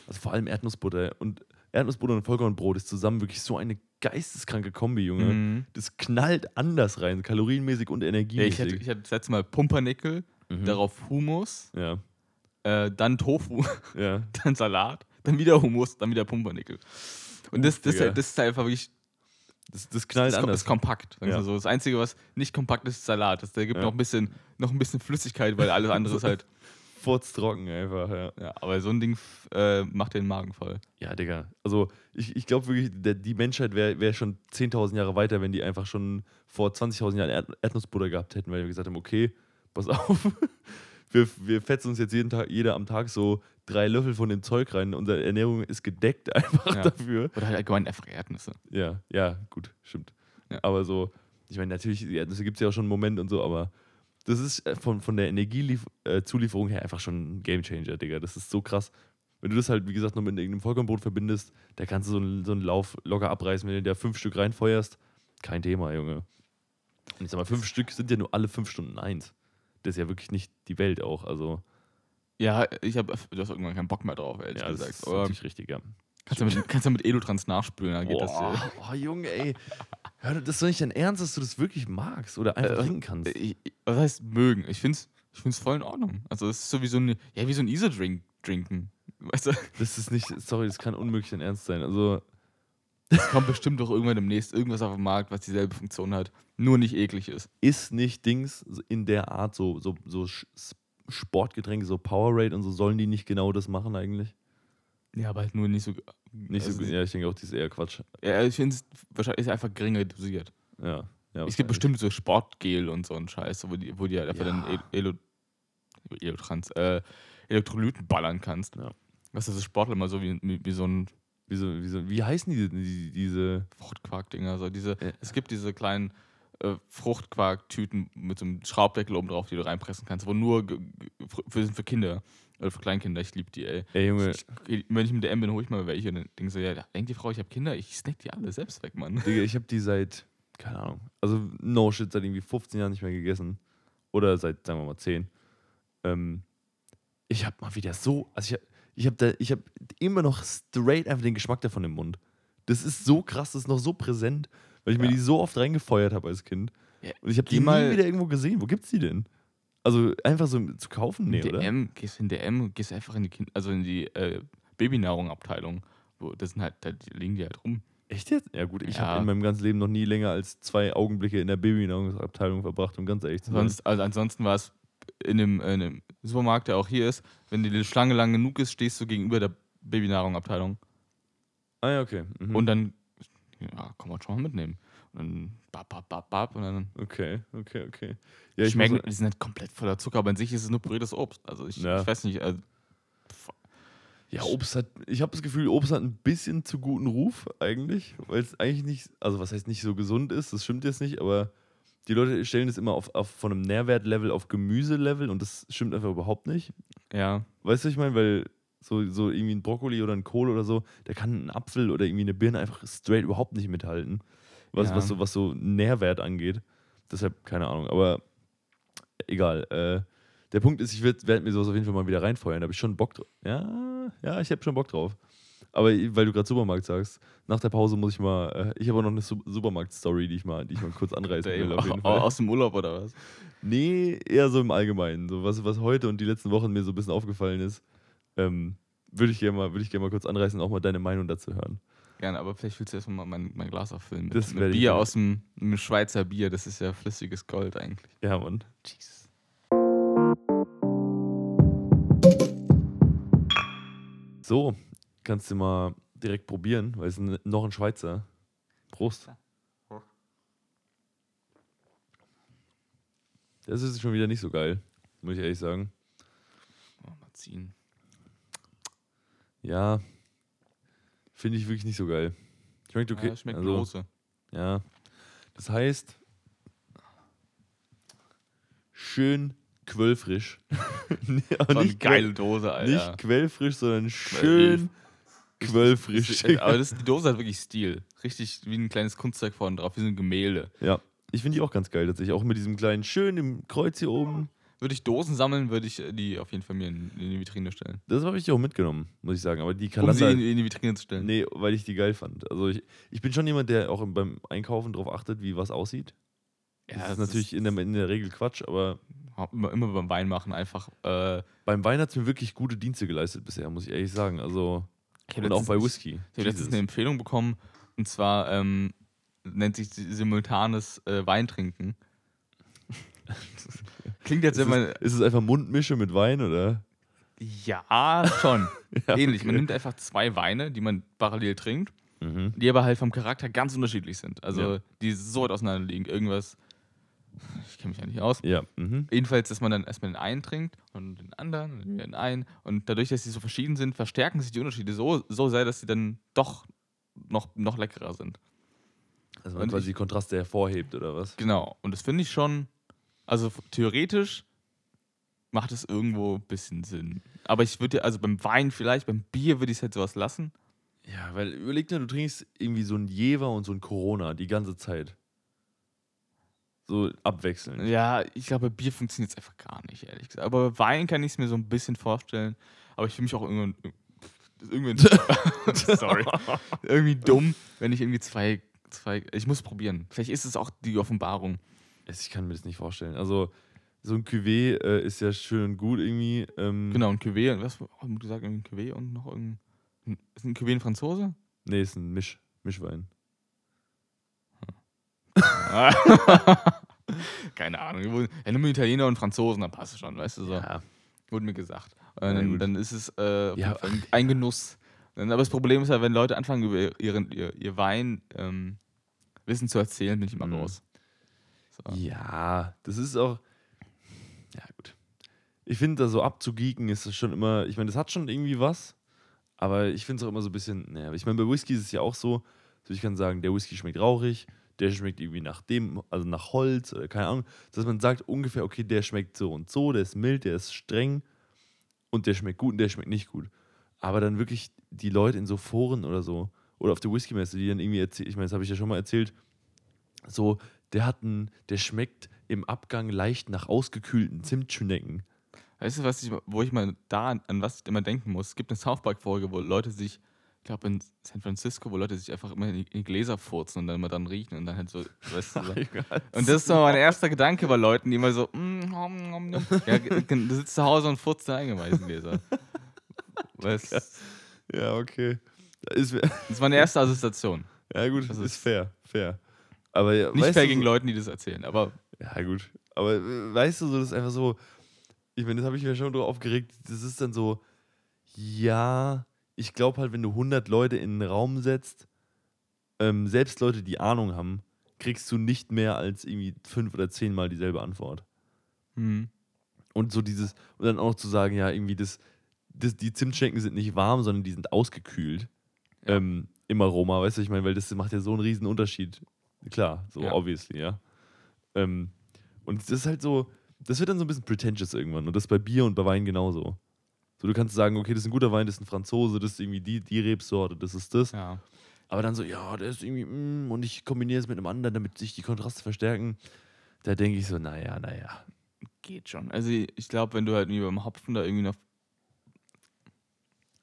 Also vor allem Erdnussbutter. Und Erdnussbutter und Vollkornbrot ist zusammen wirklich so eine geisteskranke Kombi, Junge. Mhm. Das knallt anders rein, kalorienmäßig und Ja, ich, energiemäßig. hatte, ich hatte das letzte Mal Pumpernickel, Mhm. darauf Hummus, ja. äh, dann Tofu, Ja. dann Salat, dann wieder Hummus, dann wieder Pumpernickel. Und das, das, Digga. das ist einfach wirklich Das, das knallt das, anders. ist kompakt. Ja. so. Das Einzige, was nicht kompakt ist, ist Salat. Das, der gibt Ja. noch, ein bisschen, noch ein bisschen Flüssigkeit, weil alles andere ist halt. Furztrocken einfach, ja. Ja, aber so ein Ding äh, macht den Magen voll. Ja, Digga. Also, ich, ich glaube wirklich, der, die Menschheit wäre wär schon 10.000 Jahre weiter, wenn die einfach schon vor 20.000 Jahren Erd Erdnussbutter gehabt hätten, weil wir gesagt haben: Okay, pass auf, wir, wir fetzen uns jetzt jeden Tag, jeder am Tag so drei Löffel von dem Zeug rein. Unsere Ernährung ist gedeckt einfach Ja. dafür. Oder halt allgemein einfach Erdnüsse. Ja, ja, gut, stimmt. Ja. Aber so, ich meine, natürlich, die Erdnüsse gibt es ja auch schon einen Moment und so, aber das ist äh, von, von der Energiezulieferung her einfach schon ein Gamechanger, Digga. Das ist so krass. Wenn du das halt, wie gesagt, noch mit irgendeinem Vollkornbrot verbindest, da kannst du so einen, so einen Lauf locker abreißen, wenn du da fünf Stück reinfeuerst. Kein Thema, Junge. Und ich sag mal, fünf Stück sind ja nur alle fünf Stunden eins. Das ist ja wirklich nicht die Welt auch. Also, Ja, ich habe du hast irgendwann keinen Bock mehr drauf, ehrlich ja, das gesagt. ist Aber natürlich richtig, ja. kannst, du mit, kannst du mit Elotrans nachspülen, dann geht das. Boah, Äh, oh, Junge, ey. Hör, das ist doch nicht dein Ernst, dass du das wirklich magst oder einfach Äh, trinken kannst. ich, ich- was heißt mögen? Ich finde es ich find's voll in Ordnung. Also, es ist so wie so, eine, ja, wie so ein Easy-Drink trinken. Weißt du, Das ist nicht, sorry, das kann unmöglich dein Ernst sein. Also, es kommt bestimmt doch irgendwann demnächst irgendwas auf den Markt, was dieselbe Funktion hat, nur nicht eklig ist. ist nicht Dings in der Art so, so, so Sportgetränke, so Powerade und so, sollen die nicht genau das machen eigentlich? Ja, aber halt nur nicht so. Nicht so, also, ja, ich denke auch, das ist eher Quatsch. Ja, ich finde es wahrscheinlich ist einfach geringer dosiert. Ja. ja es gibt bestimmt so Sportgel und so einen Scheiß, wo die, wo die halt einfach Ja. dann El- Elo, Elotrans, äh, Elektrolyten ballern kannst. Ja. Was ist das Sportler immer so wie, wie so ein Wie, so, wie, so, wie heißen die, die diese. Fruchtquark-Dinger? So diese, Ja. Es gibt diese kleinen äh, Fruchtquark-Tüten mit so einem Schraubdeckel oben drauf, die du reinpressen kannst, wo nur für, sind für Kinder oder für Kleinkinder. Ich liebe die, ey. Ey, Junge, Ich, wenn ich mit der M bin, hole ich mal welche. Und dann denke so, ja, denkt die Frau, ich habe Kinder, ich snack die alle selbst weg, Mann. Digga, ich habe die seit, keine Ahnung, also no shit, seit irgendwie 15 Jahren nicht mehr gegessen. Oder seit, sagen wir mal, 10. Ähm, ich habe mal wieder so, also ich habe ich hab da, ich habe immer noch straight einfach den Geschmack davon im Mund. Das ist so krass, das ist noch so präsent, weil ich mir Ja. die so oft reingefeuert habe als Kind. Ja, Und ich habe die mal- nie wieder irgendwo gesehen. Wo gibt's die denn? Also einfach so zu kaufen? Nee, in oder? DM, gehst in DM und gehst einfach in die kind also in die äh, Babynahrung-Abteilung. Wo das sind halt, da liegen die halt rum. Echt jetzt? Ja gut, ich Ja. habe in meinem ganzen Leben noch nie länger als zwei Augenblicke in der Babynahrungsabteilung verbracht, um ganz ehrlich zu sein. Sonst, also ansonsten war es in einem, in einem Supermarkt, der auch hier ist, wenn die Schlange lang genug ist, stehst du gegenüber der Babynahrung-Abteilung. Ah ja, okay. Mhm. Und dann, ja, kann man schon mal mitnehmen. Und dann bap, bap, bap, bap und dann Okay, okay, okay. Ja, ich schmecken, die sind halt komplett voller Zucker, aber an sich ist es nur püriertes Obst. Also ich, Ja. ich weiß nicht, also, ja, Obst hat, ich habe das Gefühl, Obst hat ein bisschen zu guten Ruf eigentlich, weil es eigentlich nicht, also was heißt nicht so gesund ist, das stimmt jetzt nicht, aber die Leute stellen es immer auf, auf von einem Nährwertlevel auf Gemüselevel und das stimmt einfach überhaupt nicht. ja, Weißt du, was ich meine, weil so, so irgendwie ein Brokkoli oder ein Kohl oder so, da kann ein Apfel oder irgendwie eine Birne einfach straight überhaupt nicht mithalten, was, Ja. was, so, was so Nährwert angeht. Deshalb, keine Ahnung, aber egal. Äh, der Punkt ist, ich werde werd mir sowas auf jeden Fall mal wieder reinfeuern. Da habe ich schon Bock drauf. Ja, ja, ich habe schon Bock drauf. Aber weil du gerade Supermarkt sagst, nach der Pause muss ich mal, äh, ich habe auch noch eine Su Supermarkt-Story, die ich mal, die ich mal kurz anreißen will. Auf jeden Fall. aus dem Urlaub oder was? Nee, eher so im Allgemeinen. So was, was heute und die letzten Wochen mir so ein bisschen aufgefallen ist, ähm, würde ich gerne mal, würd ich mal kurz anreißen und auch mal deine Meinung dazu hören. Gerne, aber vielleicht willst du erstmal mein, mein Glas auffüllen. Mit, Das mit Bier aus dem mit Schweizer Bier. Das ist ja flüssiges Gold eigentlich. Ja, Mann. Jesus. So, kannst du mal direkt probieren, weil es ist noch ein Schweizer. Prost. Das ist schon wieder nicht so geil, muss ich ehrlich sagen. Oh, mal ziehen. Ja, finde ich wirklich nicht so geil. Schmeckt okay. Ja, schmeckt also, große. Ja. Das heißt, schön quellfrisch. nee, nicht geile Dose, Alter. Nicht quellfrisch, sondern schön quellfrisch. Aber das, die Dose hat wirklich Stil. Richtig wie ein kleines Kunstwerk vorne drauf, wie so ein Gemälde. Ja, ich finde die auch ganz geil tatsächlich. Auch mit diesem kleinen schön im Kreuz hier oben. Würde ich Dosen sammeln, würde ich äh, die auf jeden Fall mir in, in die Vitrine stellen. Das habe ich dir auch mitgenommen, muss ich sagen. Aber die Um Kalender. sie in, in die Vitrine zu stellen. nee, weil ich die geil fand. Also ich, ich bin schon jemand, der auch beim Einkaufen darauf achtet, wie was aussieht. Das Ja, ist natürlich in der, in der Regel Quatsch, aber immer, immer beim Wein machen, einfach. Äh, Beim Wein hat es mir wirklich gute Dienste geleistet bisher, muss ich ehrlich sagen. Also, hab und auch bei Whisky. Ich habe letztens eine Empfehlung bekommen und zwar ähm, nennt sich si- simultanes äh, Weintrinken. Klingt jetzt ist, immer. es, ist es einfach Mundmische mit Wein, oder? Ja, schon. Ja, Ähnlich. Man okay. nimmt einfach zwei Weine, die man parallel trinkt, Mhm. die aber halt vom Charakter ganz unterschiedlich sind. Also Ja. die so weit auseinander liegen. Irgendwas. Ich kenne mich ja nicht aus. Ja, mhm. Jedenfalls, dass man dann erstmal den einen trinkt und den anderen und den einen. Und dadurch, dass sie so verschieden sind, verstärken sich die Unterschiede so, so sehr, dass sie dann doch noch, noch leckerer sind. Also man quasi ich- Kontraste hervorhebt, oder was? Genau. Und das finde ich schon, also theoretisch macht es irgendwo ein bisschen Sinn. Aber ich würde, also beim Wein vielleicht, beim Bier würde ich es halt sowas lassen. Ja, weil überleg dir, du trinkst irgendwie so ein Jever und so ein Corona die ganze Zeit. So abwechselnd. Ja, ich glaube, Bier funktioniert jetzt einfach gar nicht, ehrlich gesagt. Aber bei Wein kann ich es mir so ein bisschen vorstellen. Aber ich fühle mich auch irgendwann. irgendwie sorry. irgendwie dumm, wenn ich irgendwie zwei, zwei. Ich muss probieren. Vielleicht ist es auch die Offenbarung. Ich kann mir das nicht vorstellen. Also, so ein Cuvée äh, ist ja schön und gut irgendwie. Ähm, Genau, ein Cuvée. und Was haben wir gesagt? Ein Cuvée und noch irgendein. Ist ein Cuvée ein Franzose? Nee, ist ein Misch, Mischwein. Keine Ahnung. Ja, nimm Italiener und Franzosen, dann passt es schon, weißt du so. Ja. Wurde mir gesagt. Äh, dann, dann ist es äh, Ja. ein- Genuss. Aber das Problem ist ja, wenn Leute anfangen, über ihren, ihr, ihr Wein ähm, Wissen zu erzählen, bin ich immer Mhm. raus. So. Ja, das ist auch. Ja, gut. Ich finde, da so abzugeeken ist das schon immer. Ich meine, das hat schon irgendwie was. Aber ich finde es auch immer so ein bisschen. Naja, ich meine, bei Whisky ist es ja auch so. So, ich kann sagen, der Whisky schmeckt rauchig, der schmeckt irgendwie nach dem, also nach Holz oder keine Ahnung. Dass man sagt ungefähr, okay, der schmeckt so und so, der ist mild, der ist streng und der schmeckt gut und der schmeckt nicht gut. Aber dann wirklich die Leute in so Foren oder so oder auf der Whisky-Messe, die dann irgendwie erzählen, ich meine, das habe ich ja schon mal erzählt, so, der hat einen, der schmeckt im Abgang leicht nach ausgekühlten Zimtschnecken. Weißt du, was ich, wo ich mal da an, was ich immer denken muss? Es gibt eine South Park-Folge, wo Leute sich, ich glaube in San Francisco, wo Leute sich einfach immer in die, Gläser furzen und dann immer dann riechen und dann halt so, weißt du, so. Und das ist so mein erster Gedanke bei Leuten, die immer so, mm, nom, nom, nom. ja, du sitzt zu Hause und furzt da eingeweisen Gläser. Weißt, das Ja, okay. Da Ist, ist meine erste Assoziation. ja, gut, Das ist, ist- fair, fair. Aber Nicht fair du, gegen Leute, die das erzählen, aber Ja, gut. Aber äh, weißt du, so, das ist einfach so. Ich meine, das habe ich mir schon drauf aufgeregt. Das ist dann so, ja, ich glaube halt, wenn du 100 Leute in einen Raum setzt, ähm, selbst Leute, die Ahnung haben, kriegst du nicht mehr als irgendwie fünf oder zehnmal dieselbe Antwort. hm, Und so dieses, und dann auch zu sagen, ja, irgendwie das, das die Zimtschnecken sind nicht warm, sondern die sind ausgekühlt. Ja. Ähm, Im Aroma, weißt du, ich meine, weil das macht ja so einen riesen Unterschied. Klar, so Ja. obviously, ja. Ähm, und das ist halt so, das wird dann so ein bisschen pretentious irgendwann. Und das bei Bier und bei Wein genauso. So, du kannst sagen, okay, das ist ein guter Wein, das ist ein Franzose, das ist irgendwie die, die Rebsorte, das ist das. ja. Aber dann so, ja, der ist irgendwie, mm, und ich kombiniere es mit einem anderen, damit sich die Kontraste verstärken. Da denke ich so, naja, naja. Geht schon. Also ich, glaube, wenn du halt wie beim Hopfen da irgendwie noch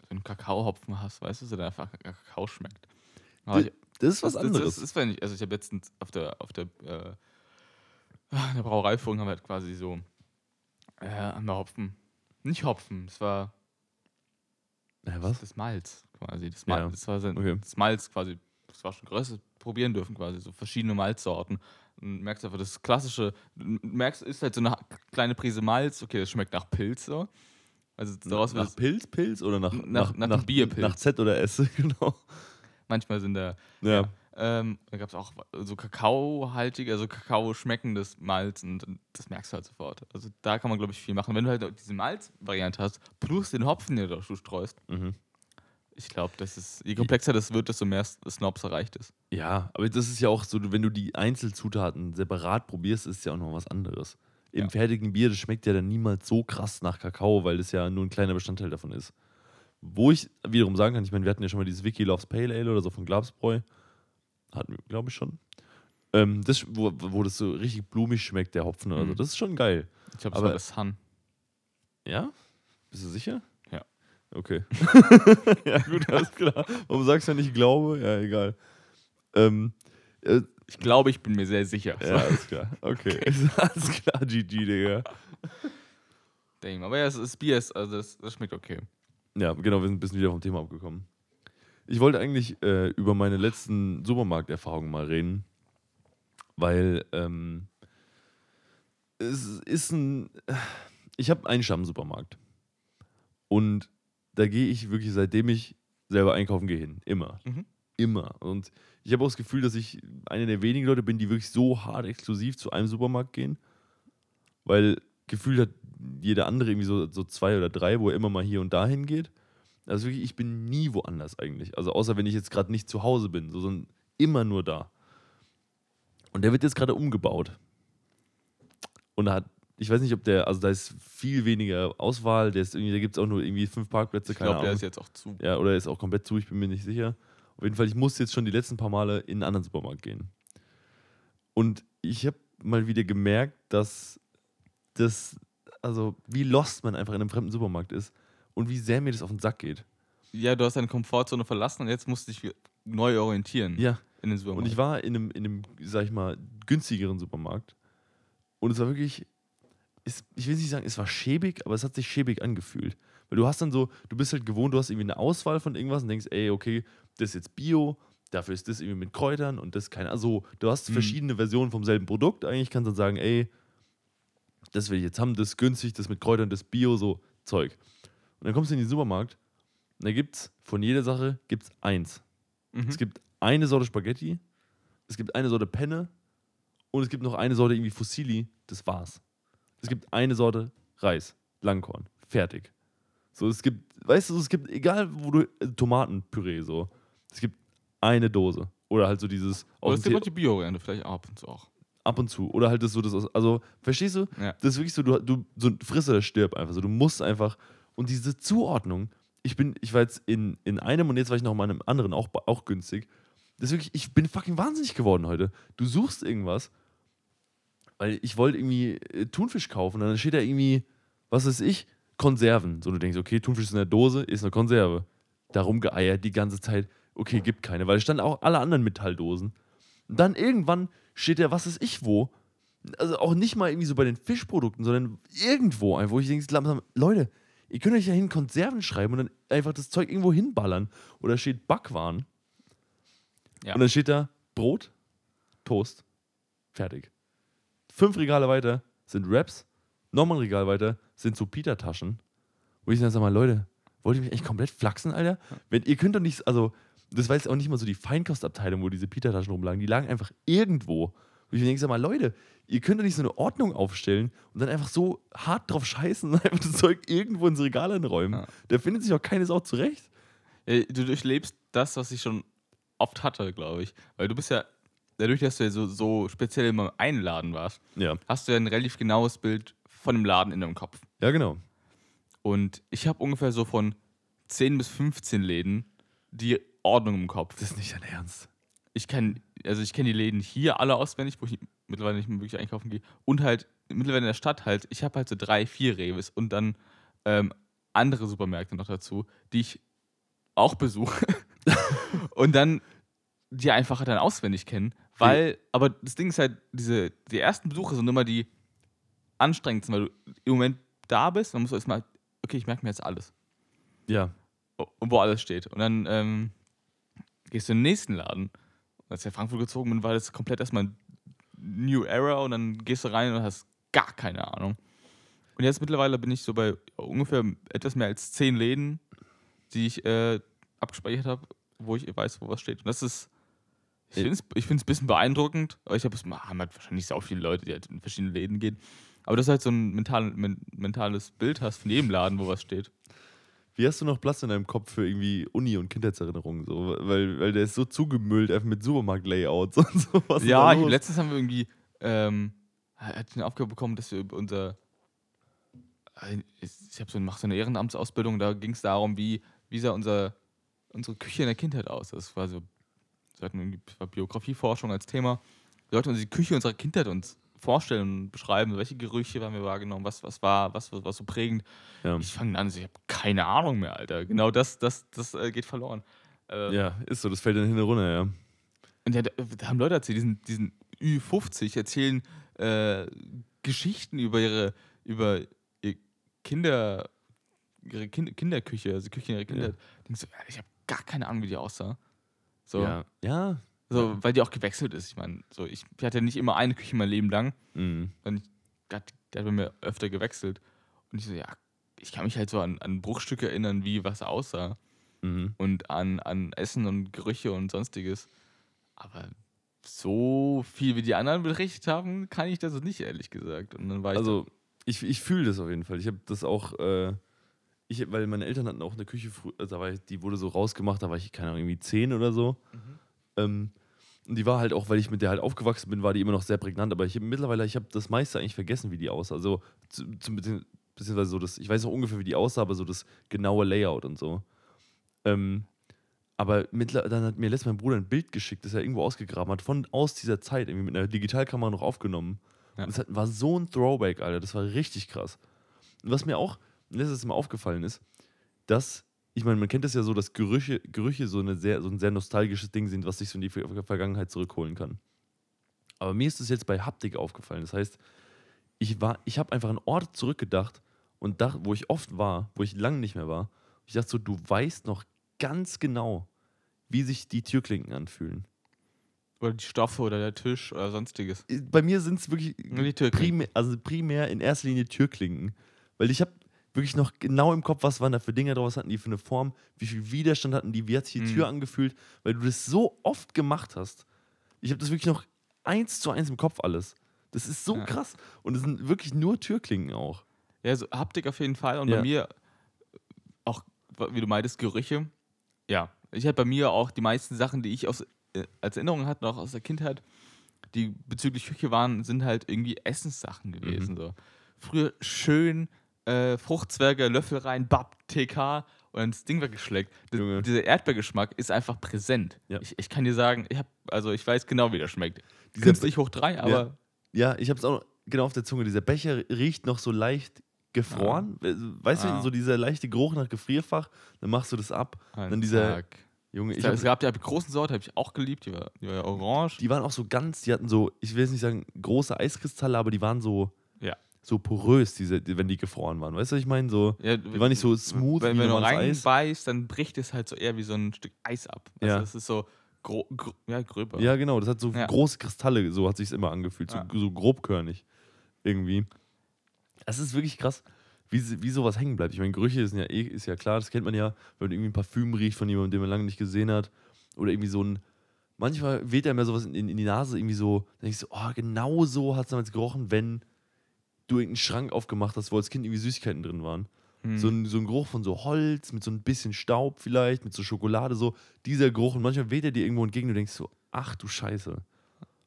so einen Kakaohopfen hast, weißt du, so der einfach Kakao schmeckt. Aber ich, Das ist was anderes. Das, das, das ich, also ich habe letztens auf der, auf der, äh, in der Brauereiführung haben wir halt quasi so, äh, haben wir Hopfen. Nicht Hopfen, es war ja, was? das Malz quasi. Das, Mal, Ja. das war sein, Okay. das Malz quasi, das war schon größer, probieren dürfen quasi, so verschiedene Malzsorten. Und merkst einfach, das klassische, du merkst, ist halt so eine kleine Prise Malz, okay, das schmeckt nach Pilz so. Also daraus nach es, Pilz, Pilz oder nach, Nach- nach dem Bierpilz. Nach Z oder S, genau. Manchmal sind da Ja. Ähm, da gab es auch so kakaohaltige, also Kakao schmeckendes Malz und das merkst du halt sofort. Also da kann man, glaube ich, viel machen. Wenn du halt diese Malz-Variante hast, plus den Hopfen, den du streust, Mhm. ich glaube, das ist, je komplexer das wird, desto mehr Snobs erreicht ist. Ja, aber das ist ja auch so, wenn du die Einzelzutaten separat probierst, ist ja auch noch was anderes. Im Ja. fertigen Bier, das schmeckt ja dann niemals so krass nach Kakao, weil das ja nur ein kleiner Bestandteil davon ist. Wo ich wiederum sagen kann, ich meine, wir hatten ja schon mal dieses Wiki Loves Pale Ale oder so von Glabsbräu. Hatten wir, glaube ich, schon. Ähm, das, wo, wo das so richtig blumig schmeckt, der Hopfen oder so. Mhm. Das ist schon geil. Ich glaube, Aber- war das Han. Ja? Bist du sicher? Ja. Okay. ja, gut, alles klar. Warum sagst du ja nicht Glaube? Ja, egal. Ähm, äh, Ich glaube, ich bin mir sehr sicher. ja, alles klar. Okay. alles klar, GG, Digga. Damn. Aber ja, es ist Bier, ist- also das, das schmeckt okay. Ja, genau, wir sind ein bisschen wieder vom Thema abgekommen. Ich wollte eigentlich äh, über meine letzten Supermarkterfahrungen mal reden, weil ähm, es ist ein. Ich habe einen Stammsupermarkt. Und da gehe ich wirklich, seitdem ich selber einkaufen gehe, hin. Immer. Mhm. Immer. Und ich habe auch das Gefühl, dass ich einer der wenigen Leute bin, die wirklich so hart exklusiv zu einem Supermarkt gehen. Weil gefühlt hat jeder andere irgendwie so, so zwei oder drei, wo er immer mal hier und da hingeht. Also wirklich, ich bin nie woanders eigentlich. Also außer wenn ich jetzt gerade nicht zu Hause bin, so, sondern immer nur da. Und der wird jetzt gerade umgebaut. Und da hat, ich weiß nicht, ob der, also da ist viel weniger Auswahl, der ist irgendwie, da gibt es auch nur irgendwie fünf Parkplätze, Ich keine glaube, der Ahnung. ist jetzt auch zu. Ja, oder er ist auch komplett zu, ich bin mir nicht sicher. Auf jeden Fall, ich musste jetzt schon die letzten paar Male in einen anderen Supermarkt gehen. Und ich habe mal wieder gemerkt, dass das, also wie lost man einfach in einem fremden Supermarkt ist und wie sehr mir das auf den Sack geht. Ja, du hast deine Komfortzone verlassen und jetzt musst du dich neu orientieren Ja, in den Supermarkt. und ich war in einem, in einem, sag ich mal, günstigeren Supermarkt. Und es war wirklich, es, ich will nicht sagen, es war schäbig, aber es hat sich schäbig angefühlt. Weil du hast dann so, du bist halt gewohnt, du hast irgendwie eine Auswahl von irgendwas und denkst, ey, okay, das ist jetzt Bio, dafür ist das irgendwie mit Kräutern und das keine, also du hast Mhm. verschiedene Versionen vom selben Produkt. Eigentlich kannst du dann sagen, ey, das will ich jetzt haben, das ist günstig, das mit Kräutern, das Bio, so Zeug. Und dann kommst du in den Supermarkt und da gibt es von jeder Sache gibt's eins. Mhm. Es gibt eine Sorte Spaghetti, es gibt eine Sorte Penne und es gibt noch eine Sorte irgendwie Fusilli. Das war's. Es gibt eine Sorte Reis, Langkorn, fertig. So, es gibt, weißt du, es gibt, egal wo du, äh, Tomatenpüree so, es gibt eine Dose. Oder halt so dieses, Oder es gibt auch die Bio-Variante, vielleicht ab und zu auch. Ab und zu. Oder halt das so, das, also, verstehst du? Ja. Das ist wirklich so, du, du so friss oder stirb einfach so. Du musst einfach. Und diese Zuordnung, ich bin, ich war jetzt in, in einem und jetzt war ich noch mal in einem anderen, auch, auch günstig. Das ist wirklich, ich bin fucking wahnsinnig geworden heute. Du suchst irgendwas, weil ich wollte irgendwie äh, Thunfisch kaufen und dann steht da irgendwie, was weiß ich, Konserven. So, du denkst, okay, Thunfisch ist in der Dose, ist eine Konserve. Darum geeiert die ganze Zeit, okay, gibt keine, weil es standen auch alle anderen Metalldosen. Und dann irgendwann steht da, was weiß ich wo, also auch nicht mal irgendwie so bei den Fischprodukten, sondern irgendwo einfach, wo ich denke, langsam, Leute, ihr könnt euch ja hin Konserven schreiben und dann einfach das Zeug irgendwo hinballern. Oder steht Backwaren. Ja. Und dann steht da Brot, Toast, fertig. Fünf Regale weiter sind Wraps, nochmal ein Regal weiter sind so Pita-Taschen. Wo ich dann sage mal, Leute, wollt ihr mich echt komplett flachsen, Alter? Wenn, ihr könnt doch nicht, also, das war jetzt auch nicht mal so die Feinkostabteilung, wo diese Pita-Taschen rumlagen. Die lagen einfach irgendwo. Wo ich denke, sag mal, Leute, ihr könnt doch nicht so eine Ordnung aufstellen und dann einfach so hart drauf scheißen und einfach das Zeug irgendwo ins Regal einräumen. Ja. Da findet sich auch keines auch zurecht. Ja, Du durchlebst das, was ich schon oft hatte, glaube ich. Weil du bist ja, dadurch, dass du ja so, so speziell immer im einen Laden warst, Ja. hast du ja ein relativ genaues Bild von dem Laden in deinem Kopf. Ja, genau. Und ich habe ungefähr so von 10 bis 15 Läden die Ordnung im Kopf. Das ist nicht dein Ernst. Ich kenne also ich kenne die Läden hier alle auswendig, wo ich mittlerweile nicht mehr wirklich einkaufen gehe. Und halt mittlerweile in der Stadt halt, ich habe halt so drei, vier Reves und dann ähm, andere Supermärkte noch dazu, die ich auch besuche. und dann die einfach dann auswendig kennen. Weil, aber das Ding ist halt, diese, die ersten Besuche sind immer die anstrengendsten, weil du im Moment da bist, dann musst du erstmal, okay, ich merke mir jetzt alles Ja. und wo alles steht. Und dann ähm, gehst du in den nächsten Laden. Und als ich nach Frankfurt gezogen bin, war das komplett erstmal New Era und dann gehst du rein und hast gar keine Ahnung. Und jetzt mittlerweile bin ich so bei ungefähr etwas mehr als zehn Läden, die ich äh, abgespeichert habe, wo ich weiß, wo was steht. Und das ist, ich finde es ich find's ein bisschen beeindruckend, aber ich habe es haben halt wahrscheinlich so viele Leute, die halt in verschiedene Läden gehen. Aber dass du halt so ein mental, men, mentales Bild hast von jedem Laden, wo was steht. Wie hast du noch Platz in deinem Kopf für irgendwie Uni- und Kindheitserinnerungen? So? Weil, weil der ist so zugemüllt, einfach mit Supermarkt-Layouts und so. Was ist Ja, ich, letztens haben wir irgendwie, ähm, hat eine Aufgabe bekommen, dass wir über unser, ich habe so, mach so eine Ehrenamtsausbildung, da ging es darum, wie, wie sah unser, unsere Küche in der Kindheit aus. Das war so, wir hatten irgendwie Biografieforschung als Thema. Wir sollten uns die Küche unserer Kindheit uns vorstellen und beschreiben, welche Gerüche haben wir wahrgenommen, was, was war, was, was war so prägend. Ja. Ich fange an, ich habe keine Ahnung mehr, Alter. Genau das, das, das äh, geht verloren. Äh, ja, ist so, das fällt dann hin und runter, ja. und ja, da, da haben Leute erzählt, diesen, diesen Ü50 erzählen äh, Geschichten über ihre über ihr Kinder, ihre kind, Kinderküche, also Küche ihrer Kinder, Ja. du, ich habe gar keine Ahnung, wie die aussah. So, Ja. Ja. So weil die auch gewechselt ist. Ich meine, so, ich, ich hatte nicht immer eine Küche mein Leben lang, Mhm. Gott, der hat bei mir öfter gewechselt. Und ich so, ja, ich kann mich halt so an, an Bruchstücke erinnern, wie was aussah. Mhm. Und an, an Essen und Gerüche und sonstiges. Aber so viel wie die anderen berichtet haben, kann ich das nicht, ehrlich gesagt. Und dann war ich Also, ich, ich fühle das auf jeden Fall. Ich habe das auch, äh, ich, weil meine Eltern hatten auch eine Küche, also da war ich, die wurde so rausgemacht, da war ich, keine Ahnung, irgendwie zehn oder so. Ähm, und die war halt auch, weil ich mit der halt aufgewachsen bin, war die immer noch sehr prägnant. Aber ich mittlerweile, ich habe das meiste eigentlich vergessen, wie die aussah. Also, zu, zu, bezieh- beziehungsweise so das, ich weiß auch ungefähr, wie die aussah, aber so das genaue Layout und so. Ähm, aber mittler, dann hat mir letztens mein Bruder ein Bild geschickt, das er irgendwo ausgegraben hat, von aus dieser Zeit, irgendwie mit einer Digitalkamera noch aufgenommen. Ja. Und das hat, war so ein Throwback, Alter. Das war richtig krass. Und was mir auch letztes Mal aufgefallen ist, dass, ich meine, man kennt das ja so, dass Gerüche, Gerüche so, eine sehr, so ein sehr nostalgisches Ding sind, was sich so in die Ver Vergangenheit zurückholen kann. Aber mir ist es jetzt bei Haptik aufgefallen. Das heißt, ich, war, ich habe einfach an Orte zurückgedacht und dach, wo ich oft war, wo ich lange nicht mehr war. Ich dachte so, du weißt noch ganz genau, wie sich die Türklinken anfühlen. Oder die Stoffe oder der Tisch oder sonstiges. Bei mir sind es wirklich primär, also primär in erster Linie Türklinken. Weil ich habe wirklich noch genau im Kopf, was waren da für Dinger draus, hatten die für eine Form, wie viel Widerstand hatten die, wie hat sich die Mhm. Tür angefühlt, weil du das so oft gemacht hast. Ich habe das wirklich noch eins zu eins im Kopf alles. Das ist so Ja. krass. Und es sind wirklich nur Türklinken auch. Ja, so Haptik auf jeden Fall. Und Ja. bei mir auch, wie du meintest, Gerüche. Ja, ich habe bei mir auch die meisten Sachen, die ich aus, äh, als Erinnerung hatte, noch aus der Kindheit, die bezüglich Küche waren, sind halt irgendwie Essenssachen Mhm. gewesen. So. Früher schön äh, Fruchtzwerge, Löffel rein, Bab, TK und dann das Ding weggeschleckt. D-. Dieser Erdbeergeschmack ist einfach präsent. Ja. Ich, ich kann dir sagen, ich hab, also ich weiß genau, wie der schmeckt. Dieser Künstlich hoch drei, aber Ja, ich habe es auch genau auf der Zunge. Dieser Becher riecht noch so leicht gefroren. Weißt Ah. du, so dieser leichte Geruch nach Gefrierfach. Dann machst du das ab. ein Dann dieser, Tag. Junge, ich es gab die großen Sorte, habe ich auch geliebt, die war, die war ja orange. die waren auch so ganz, die hatten so, ich will jetzt nicht sagen große Eiskristalle, aber die waren so, Ja. So porös, diese, die- wenn die gefroren waren. Weißt du, was ich meine? So, Ja, die waren nicht so smooth Wenn, wenn du reinbeißt, dann bricht es halt so eher wie so ein Stück Eis ab. Also Ja. das ist so gro gro ja, gröber. Ja, genau, das hat so Ja. große Kristalle, so hat sich immer angefühlt, so, Ja. so grobkörnig irgendwie. Das ist wirklich krass, wie, wie sowas hängen bleibt. Ich meine, Gerüche sind ja eh, ist ja klar, das kennt man ja, wenn man irgendwie ein Parfüm riecht von jemandem, den man lange nicht gesehen hat. Oder irgendwie so ein, manchmal weht einem ja sowas in, in, in die Nase, irgendwie so, dann denke ich so, oh, genau so hat es damals gerochen, wenn du irgendeinen Schrank aufgemacht hast, wo als Kind irgendwie Süßigkeiten drin waren. Hm. So, ein, so ein Geruch von so Holz, mit so ein bisschen Staub vielleicht, mit so Schokolade, so dieser Geruch. Und manchmal weht er dir irgendwo entgegen und du denkst so, ach du Scheiße.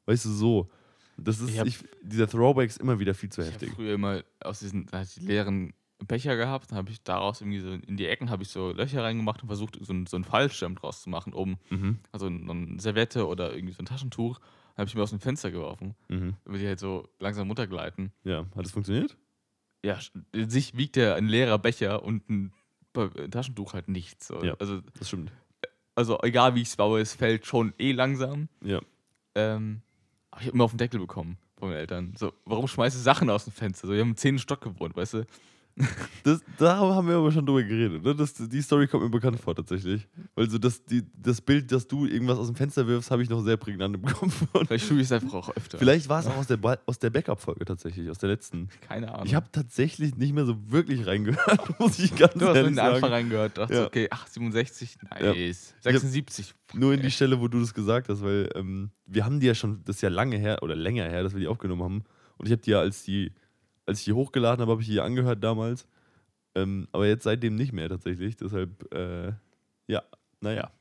Weißt du, so. Das ist, Ich hab- ich, dieser Throwback ist immer wieder viel zu ich habe heftig. früher immer aus diesen ich leeren Becher gehabt, dann habe ich daraus irgendwie so in die Ecken habe ich so Löcher reingemacht und versucht, so, ein, so einen Fallschirm draus zu machen, oben. Mhm. Also eine Serviette oder irgendwie so ein Taschentuch. Habe ich mir aus dem Fenster geworfen, Mhm. damit die halt so langsam runtergleiten. Ja, hat das funktioniert? Ja, in sich wiegt ja ein leerer Becher und ein, Taschentuch halt nichts. Ja. Also, Das stimmt. also egal wie ich es baue, es fällt schon eh langsam. Ja. Ähm, aber ich habe immer auf den Deckel bekommen von meinen Eltern. So, warum schmeißt du Sachen aus dem Fenster? So, wir haben im zehnten Stock gewohnt, weißt du? Das, da haben wir aber schon drüber geredet. Ne? Das, die Story kommt mir bekannt vor, tatsächlich. Weil so das, die, das Bild, dass du irgendwas aus dem Fenster wirfst, habe ich noch sehr prägnant im Kopf. Vielleicht tue ich es einfach auch öfter. vielleicht war es auch aus der, Ba- aus der Backup-Folge tatsächlich, aus der letzten. Keine Ahnung. Ich habe tatsächlich nicht mehr so wirklich reingehört, muss ich ganz du hast nur ehrlich den Anfang sagen. reingehört, dachte Ja. okay, ach, 67, Ja. nice. 76. Nur in die Stelle, wo du das gesagt hast, weil ähm, wir haben die ja schon, das ist ja lange her oder länger her, dass wir die aufgenommen haben. Und ich habe die ja, als die, als ich die hochgeladen habe, habe ich die angehört damals. Ähm, aber jetzt seitdem nicht mehr tatsächlich. Deshalb, äh, ja, naja.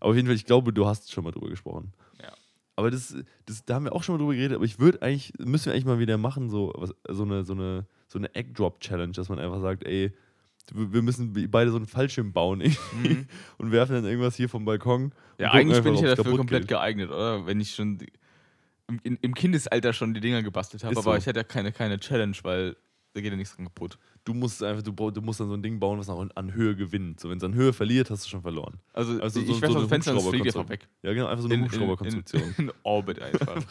Aber auf jeden Fall, ich glaube, du hast schon mal drüber gesprochen. Ja. Aber das, das, da haben wir auch schon mal drüber geredet, aber ich würde eigentlich, müssen wir eigentlich mal wieder machen, so, was, so eine, so eine, so eine Egg-Drop-Challenge, dass man einfach sagt, ey, wir müssen beide so einen Fallschirm bauen Mhm. und werfen dann irgendwas hier vom Balkon. Ja, eigentlich bin ich ja dafür komplett geht. geeignet, oder? Wenn ich schon im, in, im Kindesalter schon die Dinger gebastelt habe, Ist aber so. ich hatte ja keine, keine Challenge, weil da geht ja nichts dran kaputt. Du musst einfach, du, brauch- du musst dann so ein Ding bauen, was auch an Höhe gewinnt. So, wenn es an Höhe verliert, hast du schon verloren. Also, Also ich so- so eine dem Fenster und es fliegt einfach Hubschrauberkonstruktion. weg. Ja, genau, einfach so eine In- in- Hubschrauberkonstruktion. In, in Orbit einfach.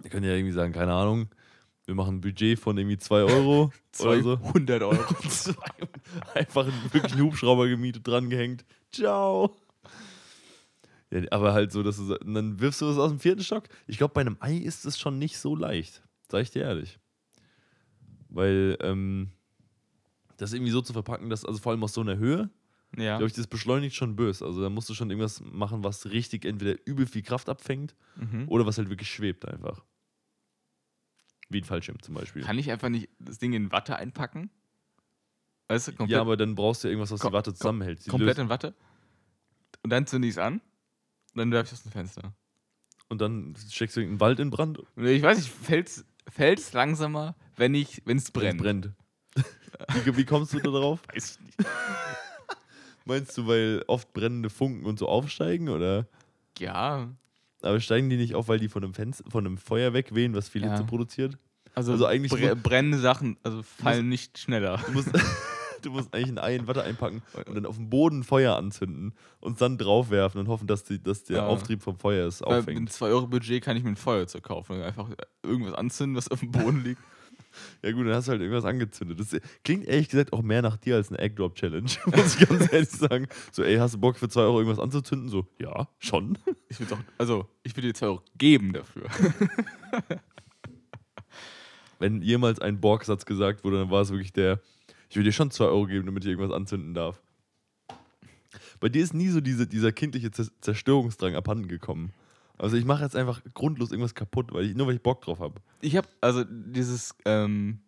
Wir können ja irgendwie sagen, keine Ahnung, wir machen ein Budget von irgendwie 2 Euro oder so. 200 Euro. Einfach einen, wirklich einen Hubschrauber gemietet, drangehängt. Ciao. Ja, aber halt so, dass du, und dann wirfst du es aus dem vierten Stock. Ich glaube, bei einem Ei ist es schon nicht so leicht. Sag ich dir ehrlich. Weil, ähm, das irgendwie so zu verpacken, dass, also vor allem aus so einer Höhe, Ja. glaube ich, das beschleunigt schon böse. Also da musst du schon irgendwas machen, was richtig entweder übel viel Kraft abfängt Mhm. oder was halt wirklich schwebt einfach. Wie ein Fallschirm zum Beispiel. Kann ich einfach nicht das Ding in Watte einpacken? Weißt du, komplett, ja, aber dann brauchst du irgendwas, was die Watte zusammenhält. Sie komplett löst- in Watte. Und dann zünde ich es an. Dann werfe ich aus dem Fenster. Und dann steckst du irgendeinen Wald in Brand. Ich weiß nicht, fällt es langsamer, wenn ich, wenn es Wenn's brennt. brennt. wie, wie kommst du da drauf? Weiß ich nicht. Meinst du, weil oft brennende Funken und so aufsteigen? Oder? Ja. Aber steigen die nicht auf, weil die von einem, Fenster, von einem Feuer wegwehen, was viel Ja. Hitze produziert? Also, Also eigentlich mu- brennende Sachen also fallen nicht schneller. Du musst, du musst eigentlich ein Ei in Watte einpacken und dann auf dem Boden Feuer anzünden und dann draufwerfen und hoffen, dass, die, dass der Ja. Auftrieb vom Feuer es auffängt. Mit 2-Euro-Budget kann ich mir ein Feuerzeug kaufen. Einfach irgendwas anzünden, was auf dem Boden liegt. Ja gut, dann hast du halt irgendwas angezündet. Das klingt ehrlich gesagt auch mehr nach dir als eine Egg-Drop-Challenge, muss ich ganz ehrlich sagen. So, ey, hast du Bock für 2 Euro irgendwas anzuzünden? So, ja, schon. Ich würde auch, also, ich würde dir 2 Euro geben dafür. Wenn jemals ein Borgsatz gesagt wurde, dann war es wirklich der, ich will dir schon 2 Euro geben, damit ich irgendwas anzünden darf. Bei dir ist nie so diese, dieser kindliche Zer- Zerstörungsdrang abhanden gekommen. Also ich mache jetzt einfach grundlos irgendwas kaputt, weil ich, nur weil ich Bock drauf habe. Ich habe also dieses, ähm,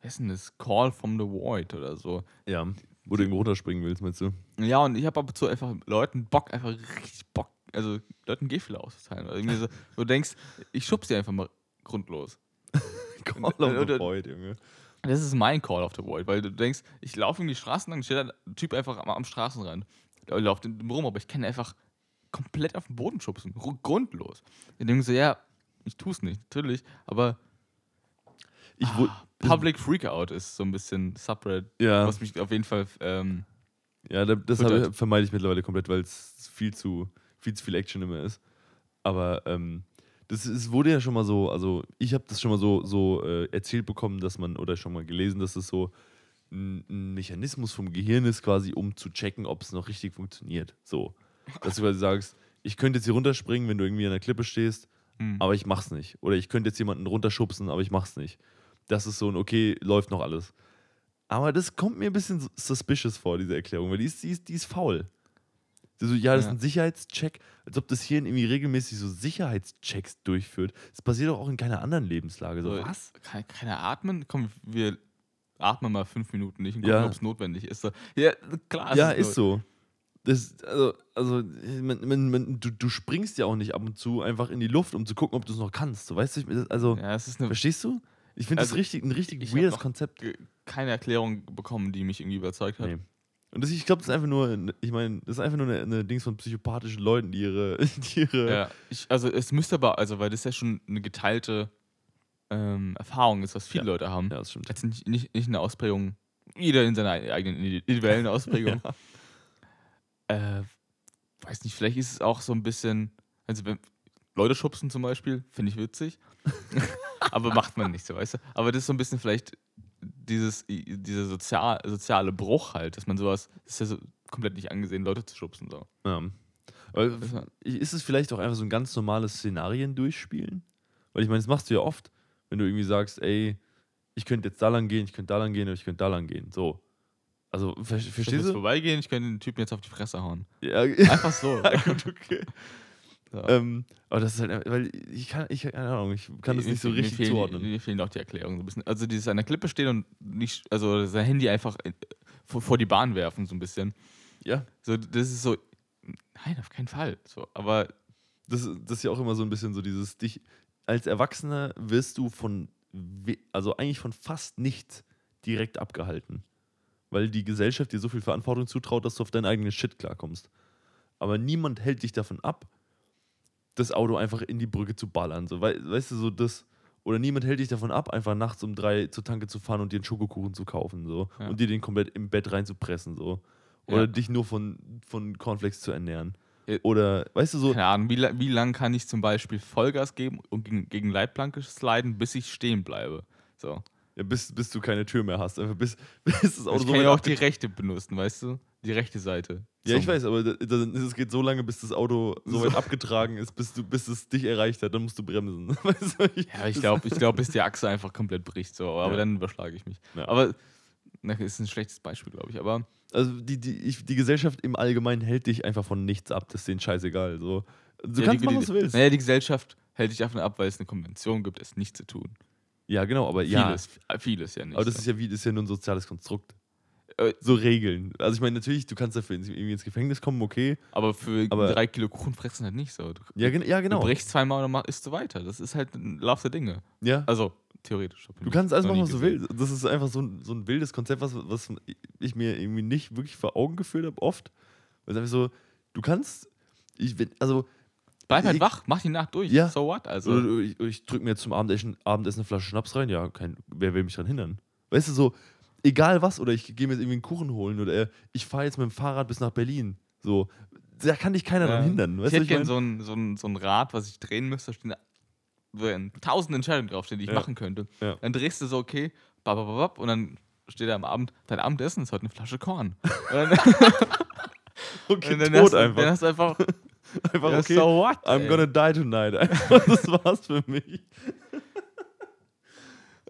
was ist denn das? Call from the Void oder so. Ja. Wo du irgendwo runterspringen willst, meinst du? Ja, und ich habe ab und zu einfach Leuten Bock, einfach richtig Bock, also Leuten Gehfehler auszuteilen. Oder irgendwie so, du denkst, ich schub's dir einfach mal grundlos. Call of the the Void, Junge. Das ist mein Call of the Void, weil du denkst, ich laufe in die Straßen lang, steht ein Typ einfach am, am Straßenrand. Er läuft rum, aber ich kann einfach komplett auf den Boden schubsen. ru- Grundlos. Ich denke so, ja, ich tue es nicht, natürlich, aber Ich das- Public Freakout ist so ein bisschen Subreddit, ja, was mich auf jeden Fall ähm, ja, da- das habe- vermeide ich mittlerweile komplett, weil es viel zu, viel zu viel Action immer ist. Aber ähm, das ist, wurde ja schon mal so, also ich habe das schon mal so, so äh, erzählt bekommen, dass man, oder schon mal gelesen, dass es so ein, ein Mechanismus vom Gehirn ist, quasi, um zu checken, ob es noch richtig funktioniert. So. Dass du quasi sagst, ich könnte jetzt hier runterspringen, wenn du irgendwie an der Klippe stehst, hm. aber ich mach's nicht. Oder ich könnte jetzt jemanden runterschubsen, aber ich mach's nicht. Das ist so ein, okay, läuft noch alles. Aber das kommt mir ein bisschen suspicious vor, diese Erklärung, weil die ist, die ist, die ist faul. So, ja, das ist Ja. ein Sicherheitscheck, als ob das Hirn irgendwie regelmäßig so Sicherheitschecks durchführt. Das passiert doch auch in keiner anderen Lebenslage. So, So, was? Kann er atmen? Komm, wir atmen mal fünf Minuten nicht und gucken, Ja. ob es notwendig ist. So, ja, klar. ja, es ist so. Das, also, also man, man, man, du, du springst ja auch nicht ab und zu einfach in die Luft, um zu gucken, ob du es noch kannst. So, weißt du, also, Ja, ist eine, verstehst du? Ich finde Also, das richtig, ein richtig weirdes Konzept. keine Erklärung bekommen, die mich irgendwie überzeugt hat. Nee. Und das, ich glaube, das ist einfach nur, ich meine, das ist einfach nur eine, eine Dings von psychopathischen Leuten, die ihre, die ihre Ja, ich, also es müsste aber, also weil das ja schon eine geteilte ähm, Erfahrung ist, was viele Ja. Leute haben. Ja, das stimmt. Jetzt nicht, nicht, nicht eine Ausprägung, jeder in seiner eigenen individuellen Ausprägung. äh, weiß nicht, vielleicht ist es auch so ein bisschen, also wenn Leute schubsen zum Beispiel, finde ich witzig, aber macht man nicht so, weißt du? Aber das ist so ein bisschen vielleicht dieses, dieser sozial, soziale Bruch halt, dass man sowas, das ist ja so komplett nicht angesehen, Leute zu schubsen. So. Ja. Aber war- ist es vielleicht auch einfach so ein ganz normales Szenarien durchspielen? Weil ich meine, das machst du ja oft, wenn du irgendwie sagst, ey, ich könnte jetzt da lang gehen, ich könnte da lang gehen oder ich könnte da lang gehen. So. Also, ver Ich könnte verstehst du? vorbeigehen, ich könnte den Typen jetzt auf die Fresse hauen. Ja, Einfach so. ja, gut, okay. Ähm, aber das ist halt, weil ich kann, ich, keine Ahnung, ich kann das Mir- nicht so richtig fehlen, zuordnen. Mir fehlen auch die Erklärungen so ein bisschen. Also dieses an der Klippe stehen und nicht, also sein Handy einfach in, vor, vor die Bahn werfen, so ein bisschen. Ja, So, das ist so, nein, auf keinen Fall. So, aber das, das ist ja auch immer so ein bisschen so dieses, dich, als Erwachsener wirst du von, also eigentlich von fast nichts direkt abgehalten. Weil die Gesellschaft dir so viel Verantwortung zutraut, dass du auf deinen eigenen Shit klarkommst. Aber niemand hält dich davon ab, das Auto einfach in die Brücke zu ballern. So, wei- weißt du, so das. Oder niemand hält dich davon ab, einfach nachts um drei zur Tanke zu fahren und dir einen Schokokuchen zu kaufen. So, Ja. und dir den komplett im Bett reinzupressen. So. Oder Ja. dich nur von, von Cornflakes zu ernähren. Ja. Oder, weißt du, so, Keine Ahnung, wie, wie lang kann ich zum Beispiel Vollgas geben und gegen, gegen Leitplanke sliden, bis ich stehen bleibe? So. ja, bis, bis du keine Tür mehr hast. Einfach bis, bis das Auto Ich so kann ja auch die rechte benutzen, weißt du? Die rechte Seite. Ja, ich weiß, aber es geht so lange, bis das Auto so weit abgetragen ist, bis, du, bis es dich erreicht hat, dann musst du bremsen. Weißt du, ich, Ja, ich glaube, ich glaub, bis die Achse einfach komplett bricht. So. Aber Ja. dann überschlage ich mich. Ja. Aber na, ist ein schlechtes Beispiel, glaube ich. Aber Also die, die, ich, die Gesellschaft im Allgemeinen hält dich einfach von nichts ab, das ist denen scheißegal. So. Du ja, kannst die, machen, was du willst. Naja, die Gesellschaft hält dich davon ab, weil es eine Konvention gibt, es nicht zu tun. Ja, genau, aber ja. Vieles, äh, vieles ja nicht. Aber das ist ja wie, das ist ja nur ein soziales Konstrukt. Äh, So Regeln. Also ich meine, natürlich, du kannst dafür ins, irgendwie ins Gefängnis kommen, okay. aber für aber- drei Kilo Kuchen fressen halt nicht so. Du, Ja, gen ja du genau. brichst zweimal und mach- isst du weiter. Das ist halt ein Lauf der Dinge. Ja. Also, theoretisch. Du kannst alles machen, was du willst. Das ist einfach so ein, so ein wildes Konzept, was, was ich mir irgendwie nicht wirklich vor Augen geführt habe, oft. Weil es einfach so, du kannst, ich, wenn- also, Bleib halt Ich- wach, mach die Nacht durch. Ja. So what? Also, oder ich, ich drücke mir jetzt zum Abendessen, Abendessen eine Flasche Schnaps rein, ja, kein, wer will mich daran hindern? Weißt du, so, egal was, oder ich gehe mir jetzt irgendwie einen Kuchen holen, oder äh, ich fahre jetzt mit dem Fahrrad bis nach Berlin. So, da kann dich keiner Ja. daran hindern. ich Weißt du, hätte ich gerne mein? so ein, so, ein, so ein Rad, was ich drehen müsste. Da stehen da tausend Entscheidungen draufstehen, die ich Ja. machen könnte. Ja. Dann drehst du so, okay, babababab, und dann steht da am Abend, dein Abendessen ist heute eine Flasche Korn. Okay, und dann, tot hast, einfach. dann hast du einfach, einfach, ja, okay, so what? I'm ey. gonna die tonight. Einfach, das war's für mich.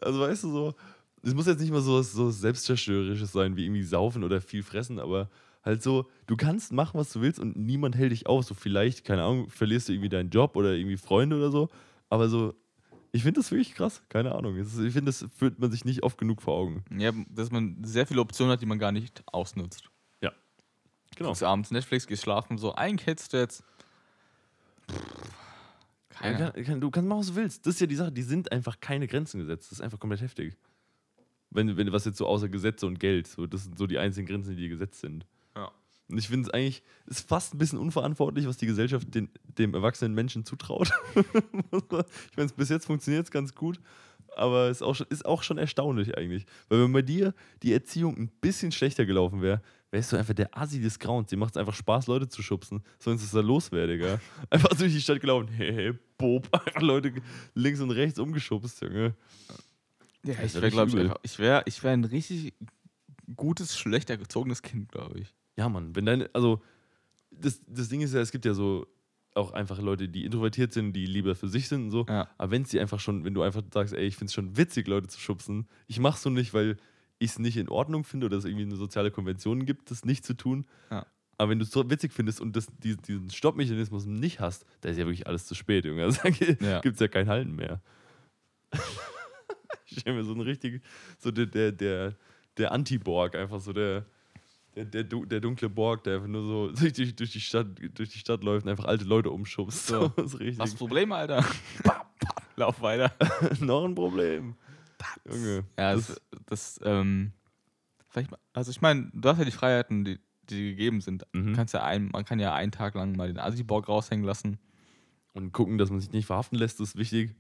Also weißt du so, es muss jetzt nicht mal so was so selbstzerstörerisches sein, wie irgendwie saufen oder viel fressen, aber halt so, du kannst machen, was du willst und niemand hält dich auf. So vielleicht, keine Ahnung, verlierst du irgendwie deinen Job oder irgendwie Freunde oder so, aber so, ich finde das wirklich krass, keine Ahnung. Ich finde, das führt man sich nicht oft genug vor Augen. Ja, dass man sehr viele Optionen hat, die man gar nicht ausnutzt. Genau. Guckst abends Netflix, gehst schlafen, so, du jetzt. Ja, keine kann, kann, du kannst machen, was du willst. Das ist ja die Sache, die sind einfach keine Grenzen gesetzt. Das ist einfach komplett heftig. Wenn, wenn was jetzt so außer Gesetze und Geld, so, das sind so die einzigen Grenzen, die gesetzt sind. Ja. Und ich finde es eigentlich, ist fast ein bisschen unverantwortlich, was die Gesellschaft den, dem erwachsenen Menschen zutraut. ich meine, bis jetzt funktioniert es ganz gut, aber es ist auch, schon, ist auch schon erstaunlich eigentlich. Weil wenn bei dir die Erziehung ein bisschen schlechter gelaufen wäre, wärst du einfach der Assi des Grauens. Dir macht es einfach Spaß, Leute zu schubsen. Sonst ist da los wäre, Digga. Einfach durch die Stadt gelaufen. Hey, hey, Bob. Einfach Leute links und rechts umgeschubst, Junge. Ja, Das ich wär wäre, glaube ich, einfach, ich wäre ich wär ein richtig gutes, schlecht erzogenes Kind, glaube ich. Ja, Mann, wenn deine, also das, das Ding ist ja, es gibt ja so auch einfach Leute, die introvertiert sind, die lieber für sich sind und so. Ja. Aber wenn sie einfach schon, wenn du einfach sagst, ey, ich finde es schon witzig, Leute zu schubsen, ich mach's so nicht, weil ich es nicht in Ordnung finde oder es irgendwie eine soziale Konvention gibt, das nicht zu tun. Ja. Aber wenn du es so witzig findest und das, die, diesen Stoppmechanismus nicht hast, da ist ja wirklich alles zu spät, Junge. Da Ja. gibt es ja kein Halten mehr. Ich stelle mir so einen richtig, so der, der, der, der Anti-Borg, einfach so der, der, der, du- der dunkle Borg, der einfach nur so durch die, durch die, Stadt, durch die Stadt läuft und einfach alte Leute umschubst. So. Das ist richtig. Was das Problem, Alter? Lauf weiter. Noch ein Problem. Junge. Ja, das, das, ähm, vielleicht, mal- also ich meine, du hast ja die Freiheiten, die, die dir gegeben sind. Mhm. Du kannst ja ein, man kann ja einen Tag lang mal den Asiborg raushängen lassen. und gucken, dass man sich nicht verhaften lässt, ist wichtig.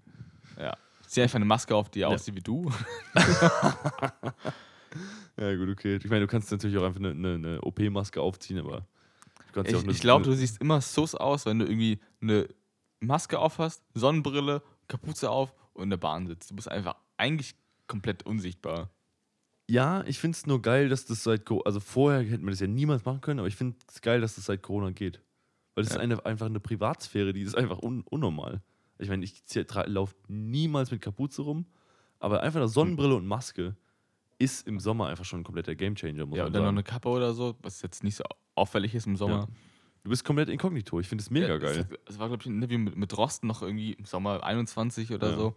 Ja. Zieh einfach eine Maske auf, die Ja. aussieht wie du. Ja, gut, okay. Ich meine, du kannst natürlich auch einfach eine, eine, eine OP-Maske aufziehen, aber du Ich, ich glaube, du siehst immer sus aus, wenn du irgendwie eine Maske auf hast, Sonnenbrille, Kapuze auf und in der Bahn sitzt. Du bist einfach eigentlich komplett unsichtbar. Ja, ich finde es nur geil, dass das seit Corona, also vorher hätten wir das ja niemals machen können, aber ich finde es geil, dass das seit Corona geht. Weil das Ja. ist eine, einfach eine Privatsphäre, die ist einfach un, unnormal. Ich meine, ich laufe niemals mit Kapuze rum, aber einfach eine Sonnenbrille und Maske ist im Sommer einfach schon ein kompletter Gamechanger, muss Ja, und dann noch eine Kappe oder so, was jetzt nicht so auffällig ist im Sommer. Du bist komplett inkognito, ich finde es mega Ja, geil. Es, war, glaube ich, ein Interview mit, mit Drosten noch irgendwie im Sommer 21 oder Ja. so,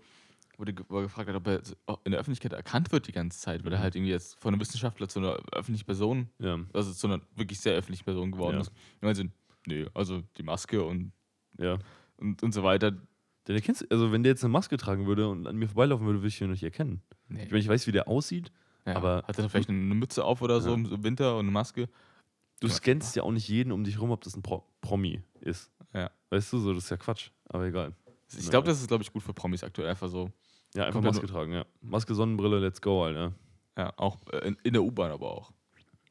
wo, er gefragt hat, ob er in der Öffentlichkeit erkannt wird die ganze Zeit, weil er Mhm. halt irgendwie jetzt von einem Wissenschaftler zu einer öffentlichen Person, Ja. also zu einer wirklich sehr öffentlichen Person geworden Ja. ist. Und er so, nee, also die Maske und, ja. und, und so weiter. Denn der kennst, also wenn der jetzt eine Maske tragen würde und an mir vorbeilaufen würde, würde ich ihn nicht erkennen. Nee. Ich meine, ich weiß, wie der aussieht. Ja, aber- hat er vielleicht eine Mütze auf oder so Ja. im Winter und eine Maske? Du scannst ja auch nicht jeden um dich rum, ob das ein Pro Promi ist. Ja. Weißt du, so, das ist ja Quatsch. Aber egal. Ich glaube, das ist, glaube ich, gut für Promis aktuell einfach so. Ja, einfach Maske tragen, ja. Maske, Sonnenbrille, let's go, Alter. Ja, auch äh, in, in der U-Bahn aber auch.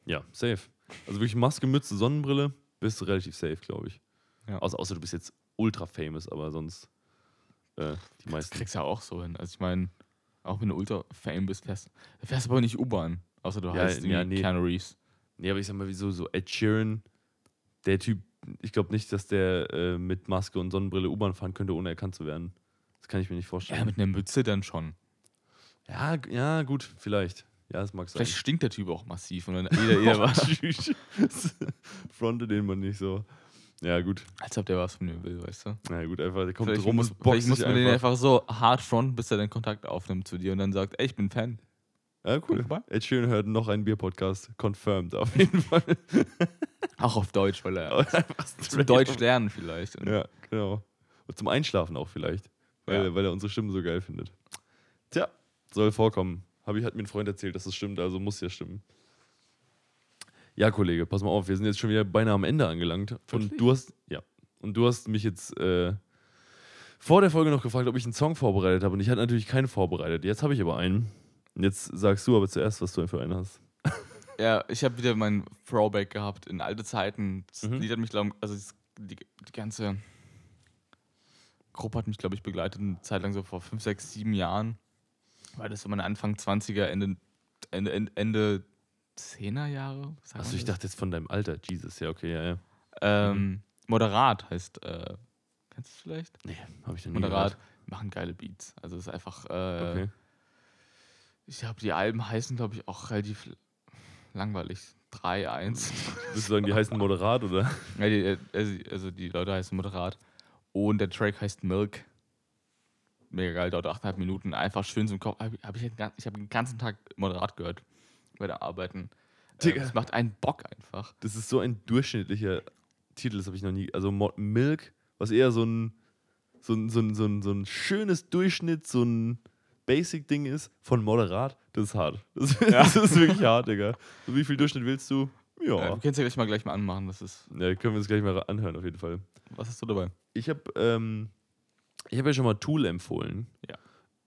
Ja, safe. Also wirklich Maske, Mütze, Sonnenbrille, bist du relativ safe, glaube ich. Ja. Außer, außer du bist jetzt ultra famous, aber sonst äh, die Das meisten. kriegst du ja auch so hin. Also ich meine, auch wenn du ultra fame bist, fährst, fährst aber nicht U-Bahn. Außer du Ja, heißt ja, nee. Reeves. Nee, aber ich sag mal, wieso so Ed Sheeran, der Typ, ich glaube nicht, dass der äh, mit Maske und Sonnenbrille U-Bahn fahren könnte, ohne erkannt zu werden. Das kann ich mir nicht Ja, vorstellen. mit einer Mütze dann schon. Ja, ja, gut, vielleicht. Ja, das mag sein. Vielleicht stinkt der Typ auch massiv. Und dann jeder, jeder war, Tschüss. Fronte den man nicht so. Ja, gut. als ob der was von mir will, weißt du? Na gut, einfach, der kommt Vielleicht rum muss, und boxt vielleicht muss man den einfach. so hart fronten, bis er den Kontakt aufnimmt zu dir und dann sagt, ey, ich bin Fan. Ja, cool. Ed Sheeran hört noch einen Bier-Podcast. Confirmed, auf jeden Fall. Auch auf Deutsch, weil er zum Deutsch lernen vielleicht. Ja, genau. Und zum Einschlafen auch vielleicht. Weil, Ja. weil er unsere Stimmen so geil findet. Tja, soll vorkommen. Hab ich, hat mir ein Freund erzählt, dass das stimmt, also muss ja stimmen. Ja, Kollege, pass mal auf, wir sind jetzt schon wieder beinahe am Ende angelangt. Und du hast, ja, und du hast mich jetzt äh, vor der Folge noch gefragt, ob ich einen Song vorbereitet habe. Und ich hatte natürlich keinen vorbereitet. Jetzt habe ich aber einen. Und jetzt sagst du aber zuerst, was du für einen hast. Ja, ich habe wieder mein Throwback gehabt in alte Zeiten. Das Mhm. Lied hat mich, glaube also die, die ganze Gruppe hat mich, glaube ich, begleitet eine Zeit lang so vor 5, 6, 7 Jahren. Weil das so meine Anfang 20er, Ende, Ende, Ende, Ende 10er Jahre. sagt Achso, ich dachte jetzt von deinem Alter. Jesus, ja, okay, ja, ja. Ähm, Moderat heißt, äh, kennst du es vielleicht? Nee, habe ich noch nie Moderat gehört. machen geile Beats. Also es ist einfach, äh, Okay. ich glaube, die Alben heißen, glaube ich, auch relativ langweilig. 3, 1. Würdest du sagen, die heißen moderat oder? Ja, die, äh, also, also die Leute heißen Moderat. Und der Track heißt Milk. Mega geil, dauert 8,5 Minuten. Einfach schön zum Kopf. Hab, hab ich ich habe den ganzen Tag Moderat gehört bei der Arbeiten. Äh, Digga. Es macht einen Bock einfach. Das ist so ein durchschnittlicher Titel, das habe ich noch nie. Also Mo Milk, was eher so ein, so ein, so ein, so ein, so ein schönes Durchschnitt, so ein Basic-Ding ist, von moderat, das ist hart. Das, das ist wirklich hart, Digga. So wie viel Durchschnitt willst du? Ja. Ja. wir können es ja gleich mal, gleich mal anmachen. Das ist, Ja, können wir uns gleich mal anhören, auf jeden Fall. was hast du dabei? Ich habe ähm, ich hab ja schon mal Tool empfohlen. Ja.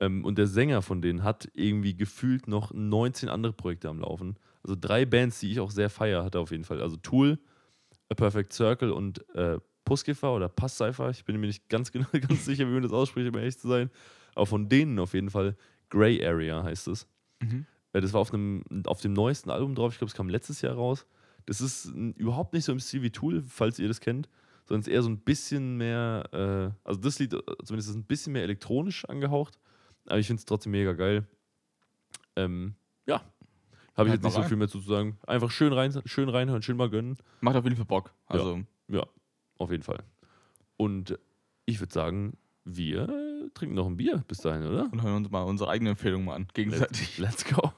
Ähm, und der Sänger von denen hat irgendwie gefühlt noch 19 andere Projekte am Laufen. Also drei Bands, die ich auch sehr feier, hat er auf jeden Fall. Also Tool, A Perfect Circle und äh, Puskiffer oder Passcypher. Ich bin mir nicht ganz genau ganz sicher, wie man das ausspricht, um ehrlich zu sein. Aber von denen auf jeden Fall Grey Area heißt es. Mhm. Äh, Das war auf, einem, auf dem neuesten Album drauf. Ich glaube, es kam letztes Jahr raus. Das ist überhaupt nicht so im Stil wie Tool, falls ihr das kennt, sondern es ist eher so ein bisschen mehr, äh, also das Lied äh, zumindest ist ein bisschen mehr elektronisch angehaucht, aber ich finde es trotzdem mega geil. Ähm, ja, habe ich Halt jetzt nicht so viel mehr zu sagen. Einfach schön, rein, schön reinhören, schön mal gönnen. Macht auf jeden Fall Bock. Also, Ja, auf jeden Fall. Und ich würde sagen, wir trinken noch ein Bier bis dahin, oder? und hören uns mal unsere eigene Empfehlung mal an. Gegenseitig. Let's go.